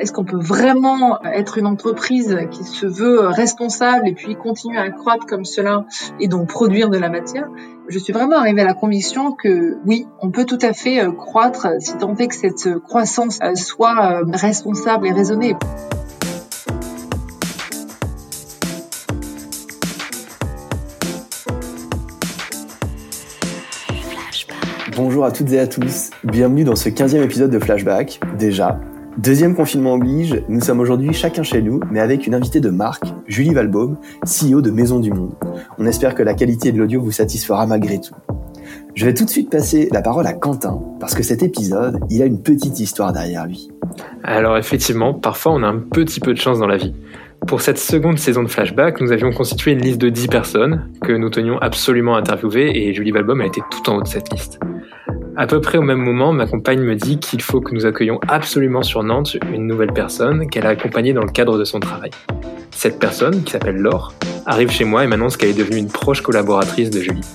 Est-ce qu'on peut vraiment être une entreprise qui se veut responsable et puis continuer à croître comme cela et donc produire de la matière? Je suis vraiment arrivée à la conviction que oui, on peut tout à fait euh, croître si tant est que cette croissance euh, soit euh, responsable et raisonnée. Bonjour à toutes et à tous, bienvenue dans ce 15e épisode de Flashback. Déjà, Deuxième confinement oblige, nous sommes aujourd'hui chacun chez nous, mais avec une invitée de marque, Julie Valbaum, CEO de Maison du Monde. On espère que la qualité de l'audio vous satisfera malgré tout. Je vais tout de suite passer la parole à Quentin, parce que cet épisode, il a une petite histoire derrière lui. Alors effectivement, parfois on a un petit peu de chance dans la vie. Pour cette seconde saison de Flashback, nous avions constitué une liste de 10 personnes que nous tenions absolument à interviewer et Julie Valbaum a été tout en haut de cette liste. À peu près au même moment, ma compagne me dit qu'il faut que nous accueillions absolument sur Nantes une nouvelle personne qu'elle a accompagnée dans le cadre de son travail. Cette personne, qui s'appelle Laure, arrive chez moi et m'annonce qu'elle est devenue une proche collaboratrice de Julie.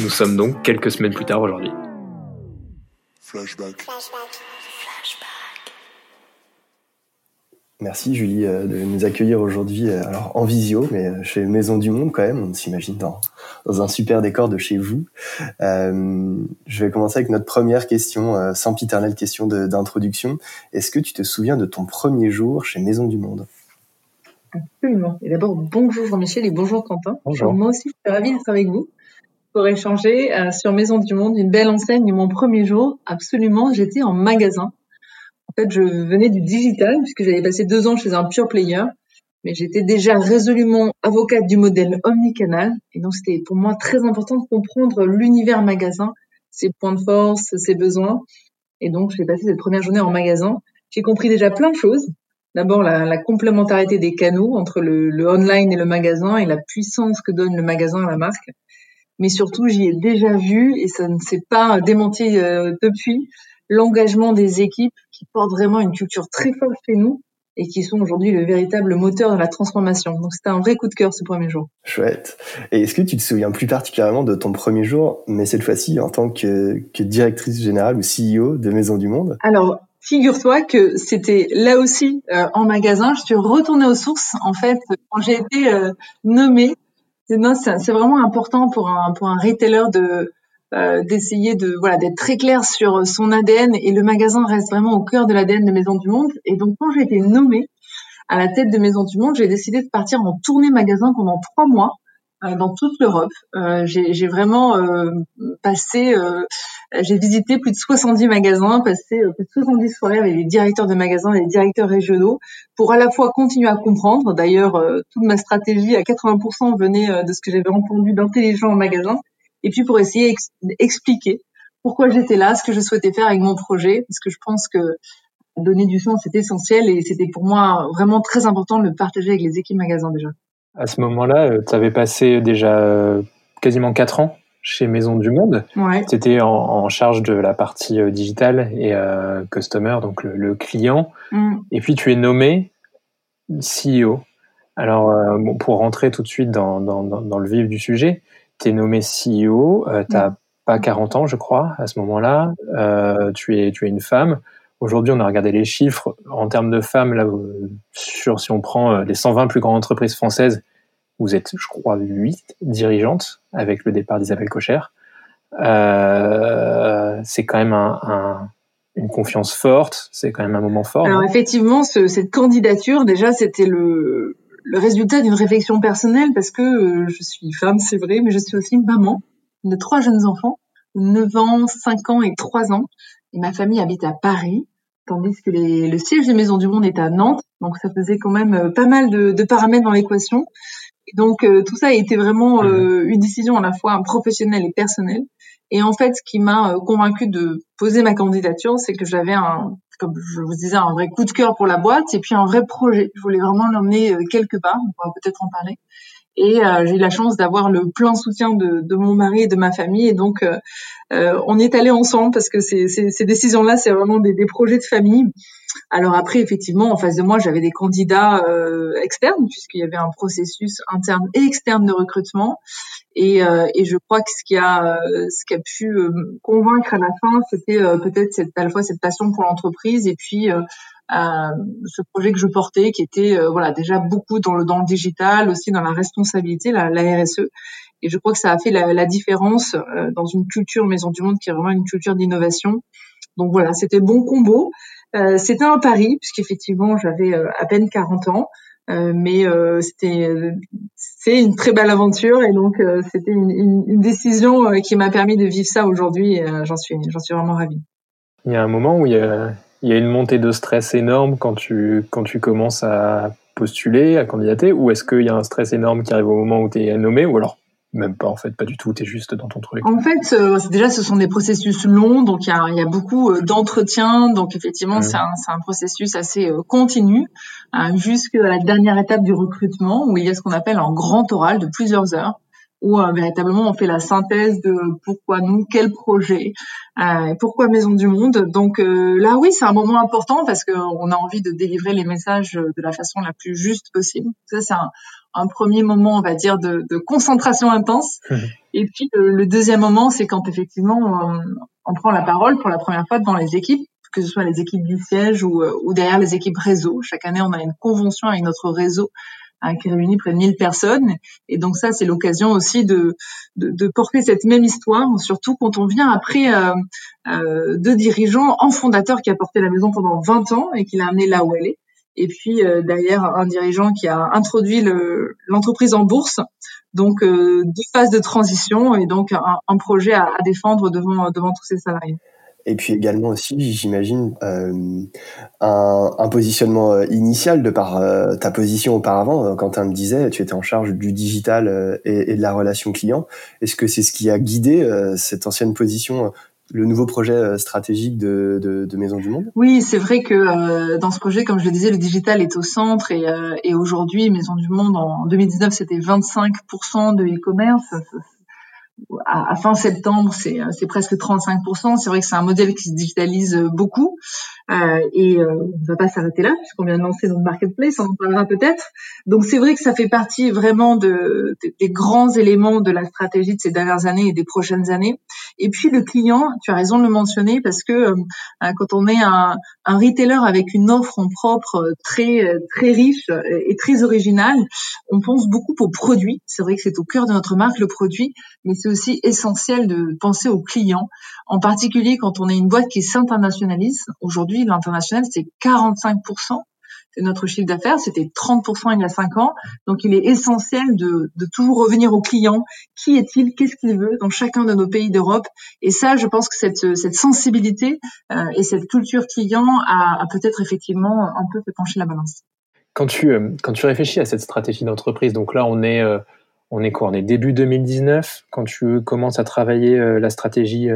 Nous sommes donc quelques semaines plus tard aujourd'hui. Flashback. Merci Julie euh, de nous accueillir aujourd'hui, euh, alors en visio, mais euh, chez Maison du Monde quand même. On s'imagine dans, dans un super décor de chez vous. Euh, je vais commencer avec notre première question, euh, sans piternelle question d'introduction. Est-ce que tu te souviens de ton premier jour chez Maison du Monde? Absolument. Et d'abord, bonjour Jean-Michel et bonjour Quentin. Bonjour. Moi aussi, je suis ravie d'être avec vous pour échanger sur Maison du Monde, une belle enseigne. Mon premier jour, absolument, j'étais en magasin en fait, je venais du digital puisque j'avais passé deux ans chez un pure player, mais j'étais déjà résolument avocate du modèle omnicanal. Et donc, c'était pour moi très important de comprendre l'univers magasin, ses points de force, ses besoins. Et donc, j'ai passé cette première journée en magasin. J'ai compris déjà plein de choses. D'abord, la, complémentarité des canaux entre le, online et le magasin et la puissance que donne le magasin à la marque. Mais surtout, j'y ai déjà vu, et ça ne s'est pas démenti euh, depuis, l'engagement des équipes qui portent vraiment une culture très forte chez nous et qui sont aujourd'hui le véritable moteur de la transformation. Donc c'était un vrai coup de cœur ce premier jour. Chouette. Et est-ce que tu te souviens plus particulièrement de ton premier jour, mais cette fois-ci en tant que, que directrice générale ou CEO de Maison du Monde? Alors, figure-toi que c'était là aussi euh, en magasin. Je suis retournée aux sources. En fait, quand j'ai été euh, nommée, c'est vraiment important pour un, pour un retailer de euh, d'essayer de voilà d'être très clair sur son ADN et le magasin reste vraiment au cœur de l'ADN de Maison du Monde. Et donc quand j'ai été nommée à la tête de Maison du Monde, j'ai décidé de partir en tournée magasin pendant trois mois euh, dans toute l'Europe. Euh, j'ai vraiment euh, passé, j'ai visité plus de 70 magasins, passé plus de 70 soirées avec les directeurs de magasins et les directeurs régionaux pour à la fois continuer à comprendre. D'ailleurs, toute ma stratégie à 80% venait de ce que j'avais entendu d'intelligent en magasin et puis pour essayer d'expliquer pourquoi j'étais là, ce que je souhaitais faire avec mon projet, parce que je pense que donner du sens, c'est essentiel et c'était pour moi vraiment très important de le partager avec les équipes magasins déjà. À ce moment-là, euh, tu avais passé déjà euh, quasiment quatre ans chez Maison du Monde. Ouais. Tu étais en, charge de la partie euh, digitale et customer, donc le, client. Mm. Et puis tu es nommé CEO. Alors, bon, pour rentrer tout de suite dans, dans, dans le vif du sujet, tu es nommé CEO, euh, tu n'as pas 40 ans, je crois, à ce moment-là. Euh, tu, es, tu es une femme. Aujourd'hui, on a regardé les chiffres en termes de femmes. Là, sur, si on prend euh, les 120 plus grandes entreprises françaises, vous êtes, je crois, 8 dirigeantes avec le départ d'Isabelle Cocher. Euh, c'est quand même un, un, une confiance forte, c'est quand même un moment fort. Alors effectivement, ce, cette candidature, déjà, c'était le, le résultat d'une réflexion personnelle parce que euh, je suis femme, c'est vrai, mais je suis aussi maman de trois jeunes enfants, 9 ans, 5 ans et 3 ans. Et ma famille habite à Paris, tandis que les, le siège des Maisons du Monde est à Nantes. Donc ça faisait quand même euh, pas mal de, de paramètres dans l'équation. Donc euh, tout ça a été vraiment mmh. une décision à la fois professionnelle et personnelle. Et en fait, ce qui m'a convaincu de poser ma candidature, c'est que j'avais un comme je vous disais, un vrai coup de cœur pour la boîte et puis un vrai projet. Je voulais vraiment l'emmener euh, quelque part, on pourra peut-être en parler. Et euh, j'ai eu la chance d'avoir le plein soutien de, de, mon mari et de ma famille. Et donc, euh, euh on est allé ensemble parce que ces, ces, ces décisions-là, c'est vraiment des, des, projets de famille. Alors après, effectivement, en face de moi, j'avais des candidats euh, externes puisqu'il y avait un processus interne et externe de recrutement. Et, euh, et je crois que ce qui a, ce qui a pu euh, convaincre à la fin, c'était euh, peut-être cette, à la fois cette passion pour l'entreprise et puis ce projet que je portais, qui était voilà déjà beaucoup dans le dans le digital, aussi dans la responsabilité, la, la RSE. Et je crois que ça a fait la, la différence dans une culture Maison du Monde qui est vraiment une culture d'innovation. Donc voilà, c'était bon combo. Euh, c'était un pari puisqu'effectivement j'avais à peine 40 ans. Euh, mais euh, c'était c'est une très belle aventure et donc euh, c'était une, décision qui m'a permis de vivre ça aujourd'hui. j'en suis j'en suis vraiment ravie. Il y a un moment où il y a, il y a une montée de stress énorme quand tu quand tu commences à postuler, à candidater, ou est-ce qu'il y a un stress énorme qui arrive au moment où tu es nommé, ou alors même pas en fait, pas du tout, tu es juste dans ton truc. En fait, euh, déjà ce sont des processus longs, donc il y a, y a, beaucoup euh, d'entretiens, donc effectivement mmh. c'est un, un, processus assez euh, continu, euh, jusqu'à la dernière étape du recrutement, où il y a ce qu'on appelle un grand oral de plusieurs heures, où véritablement on fait la synthèse de pourquoi nous, quel projet, pourquoi Maison du Monde. Donc là oui, c'est un moment important parce qu'on a envie de délivrer les messages de la façon la plus juste possible. Ça c'est un, un premier moment, on va dire, de, de concentration intense. Mmh. Et puis le, deuxième moment, c'est quand effectivement on, on, prend la parole pour la première fois devant les équipes, que ce soit les équipes du siège ou, euh, ou derrière les équipes réseau. Chaque année, on a une convention avec notre réseau hein, qui réunit près de 1000 personnes. Et donc ça, c'est l'occasion aussi de, de, de, porter cette même histoire, surtout quand on vient après euh, euh, deux dirigeants en fondateur qui a porté la maison pendant 20 ans et qui l'a amené là où elle est et puis euh, derrière un dirigeant qui a introduit l'entreprise en bourse. Donc euh, deux phases de transition et donc un, projet à, défendre devant devant tous ses salariés. Et puis également aussi, j'imagine, euh, un, positionnement initial de par ta position auparavant. Quentin me disait, tu étais en charge du digital et de la relation client. Est-ce que c'est ce qui a guidé cette ancienne position le nouveau projet euh, stratégique de, de, Maison du Monde? Oui, c'est vrai que euh, dans ce projet, comme je le disais, le digital est au centre et, euh, et aujourd'hui, Maison du Monde, en 2019, c'était 25% de e-commerce à, fin septembre, c'est presque 35%. C'est vrai que c'est un modèle qui se digitalise beaucoup. Euh, et euh, on ne va pas s'arrêter là, puisqu'on vient de lancer notre marketplace, on en parlera peut-être. Donc c'est vrai que ça fait partie vraiment de, de, des grands éléments de la stratégie de ces dernières années et des prochaines années. Et puis le client, tu as raison de le mentionner, parce que euh, quand on est un, un, retailer avec une offre en propre très très riche et très originale, on pense beaucoup aux produits. C'est vrai que c'est au cœur de notre marque le produit, mais c'est aussi essentiel de penser aux clients, en particulier quand on est une boîte qui s'internationalise. Aujourd'hui, l'international, c'est 45% de notre chiffre d'affaires, c'était 30% il y a 5 ans. Donc il est essentiel de, toujours revenir au client. Qui est-il? Qu'est-ce qu'il veut dans chacun de nos pays d'Europe? Et ça, je pense que cette, sensibilité euh, et cette culture client a, peut-être effectivement un peu fait pencher la balance. Quand tu, euh, réfléchis à cette stratégie d'entreprise, donc là on est... Euh début 2019 quand tu commences à travailler la stratégie,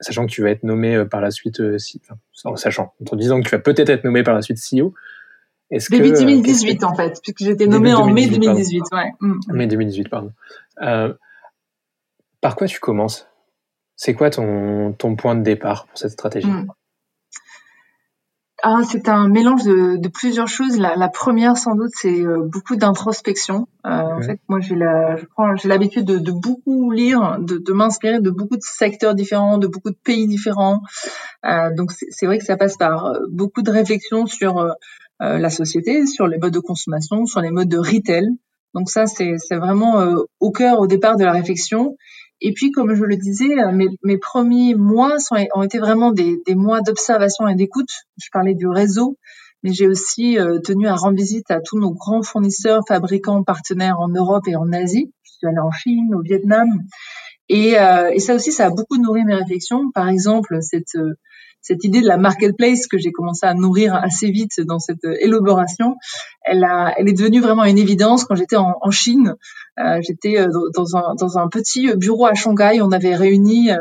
sachant que tu vas être nommé par la suite, en sachant, en disant que tu vas peut-être être nommé par la suite CEO. Est-ce début 2018 en fait, puisque j'étais nommé en mai 2018. Ouais. Mm. Mai 2018, pardon. par quoi tu commences? C'est quoi ton, ton point de départ pour cette stratégie? Mm. Ah, c'est un mélange de, de, plusieurs choses. La, la première, sans doute, c'est euh, beaucoup d'introspection. Euh, En fait, moi, j'ai la, je prends, j'ai l'habitude de, de, beaucoup lire, de, de m'inspirer de beaucoup de secteurs différents, de beaucoup de pays différents. Euh, donc, c'est vrai que ça passe par euh, beaucoup de réflexions sur euh, la société, sur les modes de consommation, sur les modes de retail. Donc ça, c'est vraiment au cœur, au départ de la réflexion. Et puis, comme je le disais, euh, mes, mes premiers mois sont, ont été vraiment des, des mois d'observation et d'écoute. Je parlais du réseau, mais j'ai aussi euh, tenu à rendre visite à tous nos grands fournisseurs, fabricants, partenaires en Europe et en Asie. Je suis allée en Chine, au Vietnam. Et, euh, et ça aussi, ça a beaucoup nourri mes réflexions. Par exemple, cette cette idée de la marketplace que j'ai commencé à nourrir assez vite dans cette élaboration, elle, est devenue vraiment une évidence quand j'étais en, Chine. Euh, j'étais euh, dans un, petit bureau à Shanghai. On avait réuni euh,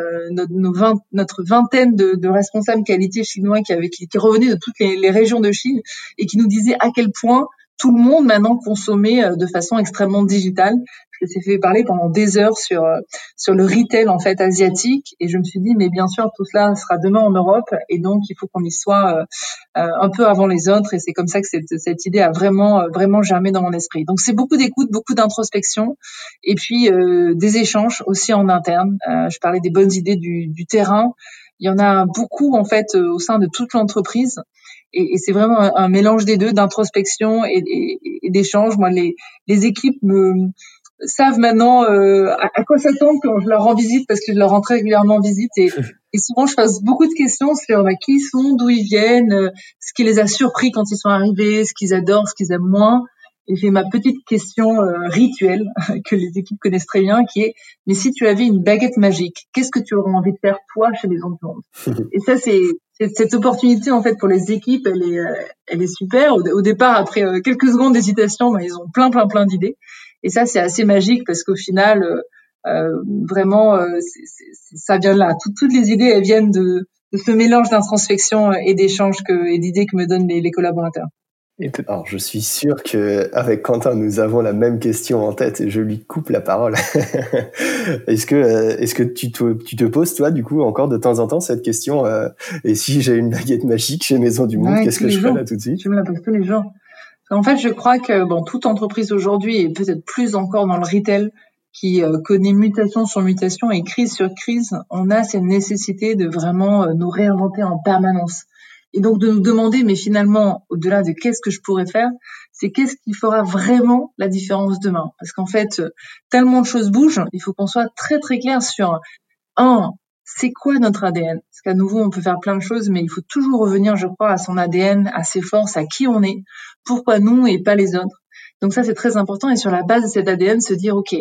notre, vingtaine de, responsables qualité chinois qui, revenaient de toutes les, les régions de Chine et qui nous disaient à quel point tout le monde maintenant consommait euh, de façon extrêmement digitale. Je s'est fait parler pendant des heures sur euh, sur le retail en fait asiatique et je me suis dit mais bien sûr tout cela sera demain en Europe et donc il faut qu'on y soit euh, un peu avant les autres et c'est comme ça que cette cette idée a vraiment vraiment germé dans mon esprit. Donc c'est beaucoup d'écoute, beaucoup d'introspection et puis des échanges aussi en interne. je parlais des bonnes idées du, du terrain Il y en a beaucoup en fait au sein de toute l'entreprise. Et, c'est vraiment un, mélange des deux, d'introspection et, et, d'échange. Moi, les, les équipes me, savent maintenant euh, à, quoi s'attendre quand je leur rends visite parce que je leur rends très régulièrement visite et, et souvent je pose beaucoup de questions sur bah, qui ils sont, d'où ils viennent, euh, ce qui les a surpris quand ils sont arrivés, ce qu'ils adorent, ce qu'ils aiment moins. Et j'ai ma petite question euh, rituelle que les équipes connaissent très bien, qui est mais si tu avais une baguette magique, qu'est-ce que tu aurais envie de faire toi chez les du monde Et ça c'est cette opportunité en fait pour les équipes, elle est, elle est super. Au, départ, après quelques secondes d'hésitation, bah, ils ont plein plein plein d'idées. Et ça, c'est assez magique parce qu'au final, euh, euh vraiment, euh, ça vient de là. toutes les idées, elles viennent de, de ce mélange d'introspection et d'échanges et d'idées que me donnent les, les collaborateurs. Alors, je suis sûr que avec Quentin, nous avons la même question en tête et je lui coupe la parole. est-ce que, euh, est-ce que tu te, tu te poses toi, du coup, encore de temps en temps cette question Et si j'ai une baguette magique chez Maison du Monde, qu'est-ce que je fais là tout de suite? Je me la pose tous les jours. En fait, je crois que bon, toute entreprise aujourd'hui, et peut-être plus encore dans le retail, qui euh, connaît mutation sur mutation et crise sur crise, on a cette nécessité de vraiment euh, nous réinventer en permanence. Et donc de nous demander, mais finalement, au-delà de qu'est-ce que je pourrais faire, c'est qu'est-ce qui fera vraiment la différence demain? Parce qu'en fait, tellement de choses bougent, il faut qu'on soit très très clair sur un, c'est quoi notre ADN Parce qu'à nouveau, on peut faire plein de choses, mais il faut toujours revenir, je crois, à son ADN, à ses forces, à qui on est, pourquoi nous et pas les autres. Donc ça, c'est très important. Et sur la base de cet ADN, se dire, OK,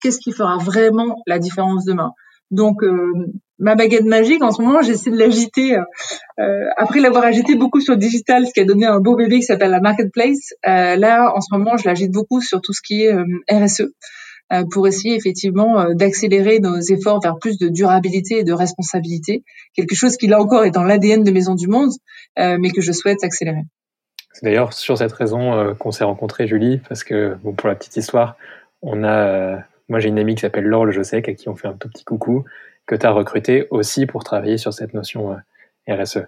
qu'est-ce qui fera vraiment la différence demain? Donc, euh, ma baguette magique, en ce moment, j'essaie de l'agiter. Euh, après l'avoir agité beaucoup sur le digital, ce qui a donné un beau bébé qui s'appelle la marketplace, euh, là, en ce moment, je l'agite beaucoup sur tout ce qui est RSE. Euh, pour essayer effectivement euh, d'accélérer nos efforts vers plus de durabilité et de responsabilité, quelque chose qui là encore est dans l'ADN de Maison du Monde, euh, mais que je souhaite accélérer. C'est d'ailleurs sur cette raison qu'on s'est rencontrés, Julie, parce que pour la petite histoire, on a, moi j'ai une amie qui s'appelle Laure Le Josec, à qui on fait un tout petit coucou, que tu as recruté aussi pour travailler sur cette notion RSE.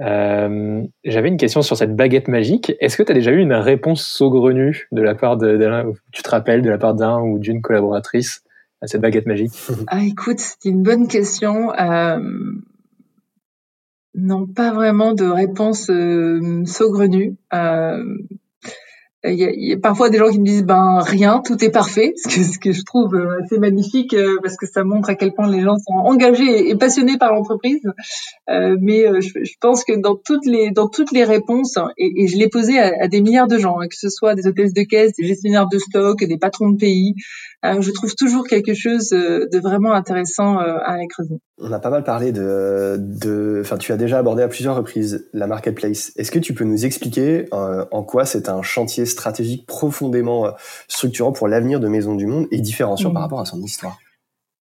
Euh, j'avais une question sur cette baguette magique. Est-ce que tu as déjà eu une réponse saugrenue de la part d'un, tu te rappelles, de la part d'un ou d'une collaboratrice à cette baguette magique? Ah, écoute, c'est une bonne question. Euh, non, pas vraiment de réponse euh, saugrenue. Euh, il y, a, parfois des gens qui me disent ben rien, tout est parfait, ce que, ce que je trouve euh, assez magnifique euh, parce que ça montre à quel point les gens sont engagés et, passionnés par l'entreprise. Euh, mais euh, je, je, pense que dans toutes les dans toutes les réponses et, et je l'ai posé à, à, des milliards de gens, hein, que ce soit des hôtesses de caisse, des gestionnaires de stock, des patrons de pays, je trouve toujours quelque chose de vraiment intéressant à aller creuser. On a pas mal parlé de, de, enfin, tu as déjà abordé à plusieurs reprises la marketplace. Est-ce que tu peux nous expliquer en quoi c'est un chantier stratégique profondément euh, structurant pour l'avenir de Maison du Monde et différenciant par mm. rapport à son histoire?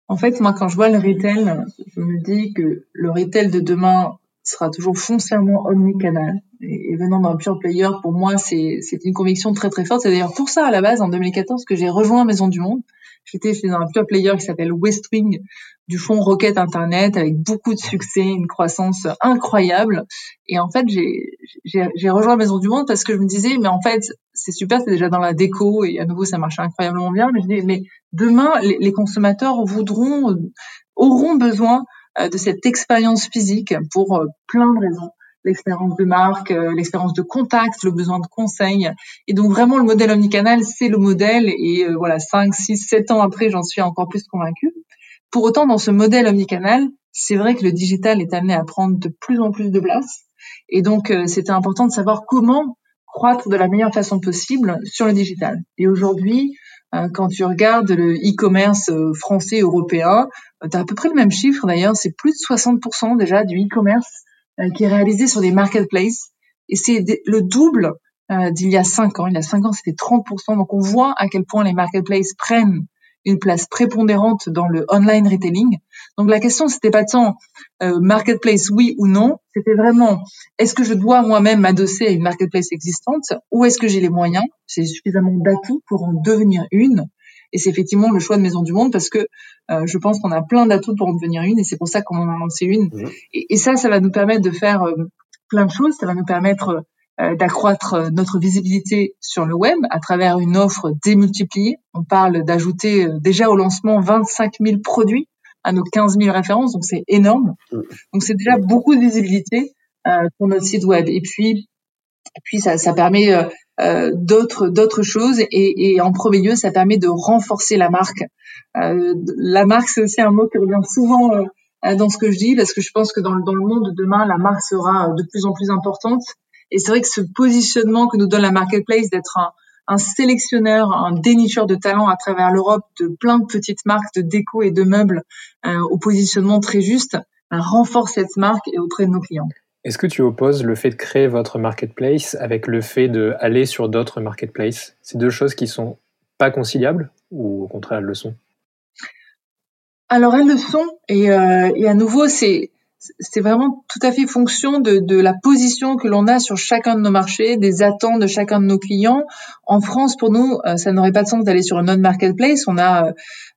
En fait, moi, quand je vois le retail, je me dis que le retail de demain sera toujours foncièrement omnicanal. Et, venant d'un pure player, pour moi, c'est une conviction très très forte. C'est d'ailleurs pour ça, à la base, en 2014, que j'ai rejoint Maison du Monde. J'étais chez un pure player qui s'appelle Westwing, du fond Rocket Internet avec beaucoup de succès, une croissance incroyable. Et en fait, j'ai rejoint Maison du Monde parce que je me disais, mais en fait, c'est super, c'est déjà dans la déco et à nouveau, ça marche incroyablement bien. Mais je disais, mais demain, les, les consommateurs voudront, auront besoin de cette expérience physique pour euh, plein de raisons l'expérience de marque, euh, l'expérience de contact, le besoin de conseil. Et donc vraiment le modèle omnicanal, c'est le modèle. Et voilà, 5, 6, 7 ans après, j'en suis encore plus convaincue. Pour autant, dans ce modèle omnicanal, c'est vrai que le digital est amené à prendre de plus en plus de place. Et donc, euh, c'était important de savoir comment croître de la meilleure façon possible sur le digital. Et aujourd'hui, euh, quand tu regardes le e-commerce euh, français, européen, tu as à peu près le même chiffre d'ailleurs, c'est plus de 60% déjà du e-commerce qui est réalisé sur des marketplaces. Et c'est le double d'il y a 5 ans. Il y a 5 ans, c'était 30%. Donc on voit à quel point les marketplaces prennent une place prépondérante dans le online retailing. Donc la question c'était pas tant euh, marketplace oui ou non, c'était vraiment est-ce que je dois moi-même m'adosser à une marketplace existante ou est-ce que j'ai les moyens, j'ai suffisamment d'atouts pour en devenir une. Et c'est effectivement le choix de Maison du Monde parce que euh, je pense qu'on a plein d'atouts pour en devenir une et c'est pour ça qu'on en a lancé une. Mmh. Et, et, ça, ça va nous permettre de faire euh, plein de choses. Ça va nous permettre euh, d'accroître euh, notre visibilité sur le web à travers une offre démultipliée. On parle d'ajouter euh, déjà au lancement 25 000 produits à nos 15 000 références, donc c'est énorme. Donc c'est déjà beaucoup de visibilité euh, pour notre site web. Et puis, puis ça, ça permet euh, euh, d'autres d'autres choses et, et, en premier lieu, ça permet de renforcer la marque. Euh, la marque, c'est aussi un mot qui revient souvent dans ce que je dis parce que je pense que dans, dans le monde de demain, la marque sera de plus en plus importante. Et c'est vrai que ce positionnement que nous donne la marketplace d'être un, un sélectionneur, un dénicheur de talents à travers l'Europe de plein de petites marques de déco et de meubles euh, au positionnement très juste, ben, renforce cette marque et auprès de nos clients. Est-ce que tu opposes le fait de créer votre marketplace avec le fait d'aller sur d'autres marketplaces? C'est deux choses qui sont pas conciliables ou au contraire elles le sont? Alors elles le sont et, euh, et à nouveau c'est c'est vraiment tout à fait fonction de, de la position que l'on a sur chacun de nos marchés, des attentes de chacun de nos clients. En France, pour nous, euh, ça n'aurait pas de sens d'aller sur une non-marketplace. On a,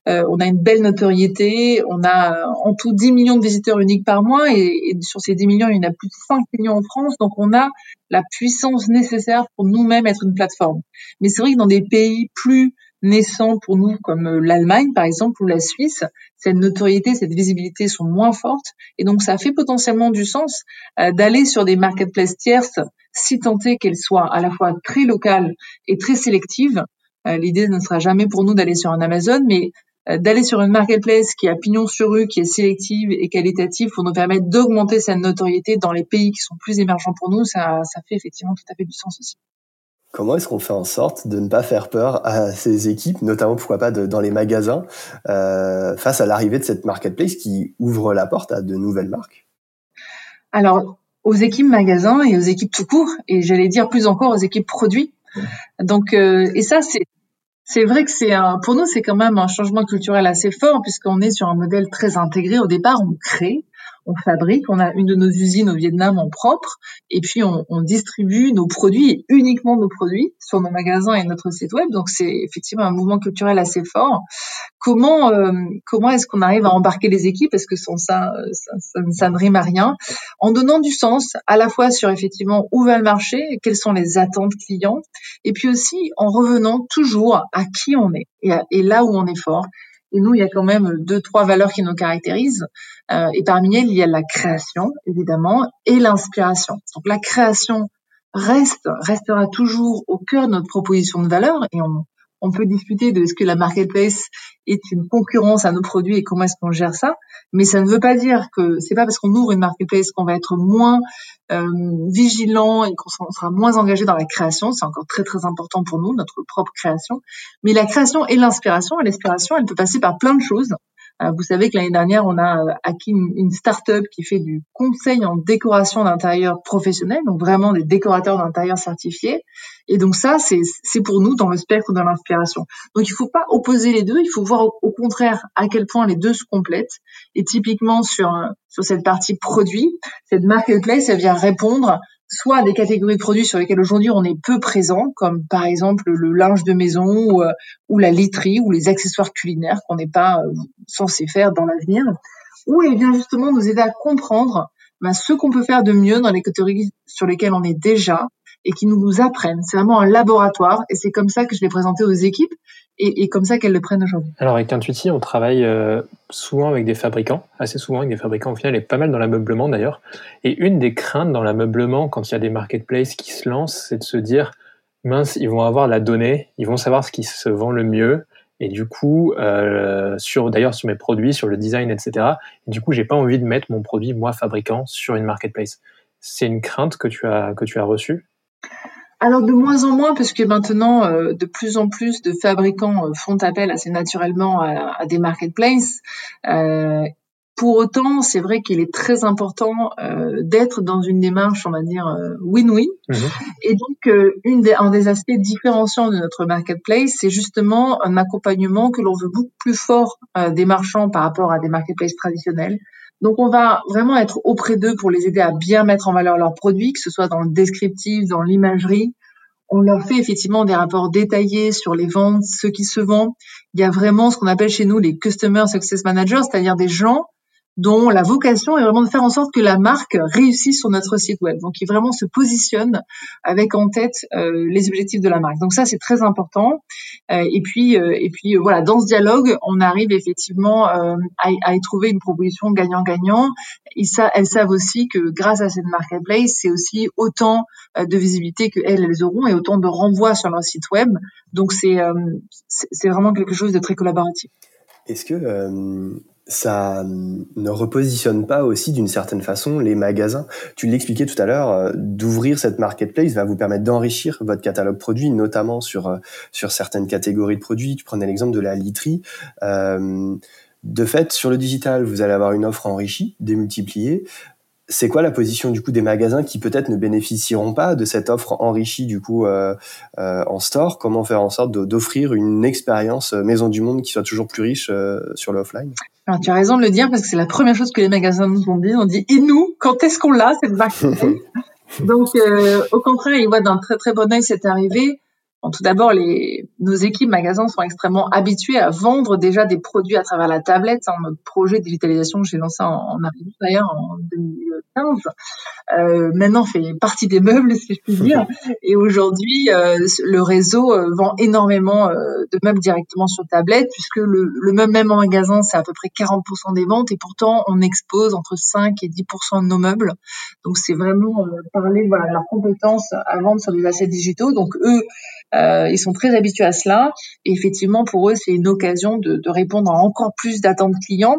euh, on a une belle notoriété, on a en tout 10 millions de visiteurs uniques par mois et, et, sur ces 10 millions, il y en a plus de 5 millions en France. Donc, on a la puissance nécessaire pour nous-mêmes être une plateforme. Mais c'est vrai que dans des pays plus naissant pour nous comme euh, l'Allemagne par exemple ou la Suisse, cette notoriété, cette visibilité sont moins fortes et donc ça fait potentiellement du sens euh, d'aller sur des marketplaces tierces si tant est qu'elles soient à la fois très locales et très sélectives. Euh, l'idée ne sera jamais pour nous d'aller sur un Amazon, mais d'aller sur une marketplace qui a pignon sur rue, qui est sélective et qualitative pour nous permettre d'augmenter cette notoriété dans les pays qui sont plus émergents pour nous, ça, ça fait effectivement tout à fait du sens aussi. Comment est-ce qu'on fait en sorte de ne pas faire peur à ces équipes, notamment pourquoi pas dans les magasins, euh, face à l'arrivée de cette marketplace qui ouvre la porte à de nouvelles marques? Alors, aux équipes magasins et aux équipes tout court, et j'allais dire plus encore aux équipes produits. Donc, euh, et ça, c'est c'est vrai que c'est un, pour nous, c'est quand même un changement culturel assez fort puisqu'on est sur un modèle très intégré. Au départ, on crée, on fabrique, on a une de nos usines au Vietnam en propre, et puis on, distribue nos produits uniquement nos produits sur nos magasins et notre site web. Donc c'est effectivement un mouvement culturel assez fort. Comment euh, comment est-ce qu'on arrive à embarquer les équipes? Parce que sans ça, ça, ne rime à rien. En donnant du sens à la fois sur effectivement où va le marché, quelles sont les attentes clients, et puis aussi en revenant toujours à qui on est et là où on est fort. Et nous, il y a quand même deux, trois valeurs qui nous caractérisent. Euh, et parmi elles, il y a la création, évidemment, et l'inspiration. Donc la création reste, restera toujours au cœur de notre proposition de valeur et on, on peut discuter de ce que la marketplace est une concurrence à nos produits et comment est-ce qu'on gère ça, mais ça ne veut pas dire que c'est pas parce qu'on ouvre une marketplace qu'on va être moins euh, vigilant et qu'on sera moins engagé dans la création. C'est encore très très important pour nous, notre propre création. Mais la création et l'inspiration, l'inspiration, elle peut passer par plein de choses. Euh, vous savez que l'année dernière, on a euh, acquis une, start-up qui fait du conseil en décoration d'intérieur professionnel, donc vraiment des décorateurs d'intérieur certifiés. Et donc ça, c'est pour nous dans le spectre de l'inspiration. Donc il faut pas opposer les deux, il faut voir au, contraire à quel point les deux se complètent. Et typiquement sur sur cette partie produit, cette marketplace, elle vient répondre soit des catégories de produits sur lesquels aujourd'hui on est peu présent, comme par exemple le linge de maison ou, euh, la literie ou les accessoires culinaires qu'on n'est pas euh, censé faire dans l'avenir, ou elle vient justement nous aider à comprendre ben, ce qu'on peut faire de mieux dans les catégories sur lesquelles on est déjà et qui nous apprennent. C'est vraiment un laboratoire et c'est comme ça que je l'ai présenté aux équipes et, comme ça qu'elles le prennent aujourd'hui. Alors avec Intuiti, on travaille euh, souvent avec des fabricants, assez souvent avec des fabricants au final et pas mal dans l'ameublement d'ailleurs. Et une des craintes dans l'ameublement quand il y a des marketplaces qui se lancent, c'est de se dire mince, ils vont avoir la donnée, ils vont savoir ce qui se vend le mieux. Et du coup, euh, sur d'ailleurs sur mes produits, sur le design, etc. Et du coup, j'ai pas envie de mettre mon produit moi fabricant sur une marketplace. C'est une crainte que tu as que tu as reçue? Alors de moins en moins, parce que maintenant, euh, de plus en plus de fabricants euh, font appel assez naturellement à, des marketplaces. Euh, pour autant, c'est vrai qu'il est très important d'être dans une démarche, on va dire, win-win. Mhm. Et donc, une des, un des aspects différenciants de notre marketplace, c'est justement un accompagnement que l'on veut beaucoup plus fort des marchands par rapport à des marketplaces traditionnels. Donc on va vraiment être auprès d'eux pour les aider à bien mettre en valeur leurs produits, que ce soit dans le descriptif, dans l'imagerie. On leur fait effectivement des rapports détaillés sur les ventes, ce qui se vend. Il y a vraiment ce qu'on appelle chez nous les Customer Success Managers, c'est-à-dire des gens dont la vocation est vraiment de faire en sorte que la marque réussisse sur notre site web. Donc, qui vraiment se positionne avec en tête euh, les objectifs de la marque. Donc ça, c'est très important. Euh, et puis, et puis voilà, dans ce dialogue, on arrive effectivement à, à, y trouver une proposition gagnant-gagnant. Elles savent aussi que grâce à cette marketplace, c'est aussi autant de visibilité que elles, elles auront et autant de renvois sur leur site web. Donc c'est c'est vraiment quelque chose de très collaboratif. Est-ce que euh, ça ne repositionne pas aussi d'une certaine façon les magasins Tu l'expliquais tout à l'heure, euh, d'ouvrir cette marketplace va vous permettre d'enrichir votre catalogue produit, notamment sur euh, sur certaines catégories de produits. Tu prenais l'exemple de la literie. de fait, sur le digital, vous allez avoir une offre enrichie, démultipliée c'est quoi la position du coup des magasins qui peut-être ne bénéficieront pas de cette offre enrichie du coup euh, euh, en store? Comment faire en sorte d'offrir une expérience euh, maison du monde qui soit toujours plus riche sur l'offline Alors tu as raison de le dire parce que c'est la première chose que les magasins nous ont dit. On dit et nous quand est-ce qu'on l'a cette vague Donc au contraire ils voient d'un très très bon œil cette arrivée tout d'abord, les, nos équipes magasins sont extrêmement habituées à vendre déjà des produits à travers la tablette. C'est notre projet de digitalisation que j'ai lancé en, en d'ailleurs en 2015. Euh, maintenant, fait partie des meubles, si je puis dire. Et aujourd'hui, euh, le réseau euh, vend énormément euh, de meubles directement sur tablette, puisque le, le même, même en magasin, c'est à peu près 40% des ventes, et pourtant, on expose entre 5 et 10% de nos meubles. Donc, c'est vraiment parler voilà, de leurs compétences à vendre sur des assets digitaux. Donc, eux, euh, ils sont très habitués à cela. Et effectivement, pour eux, c'est une occasion de, de répondre à encore plus d'attentes clients.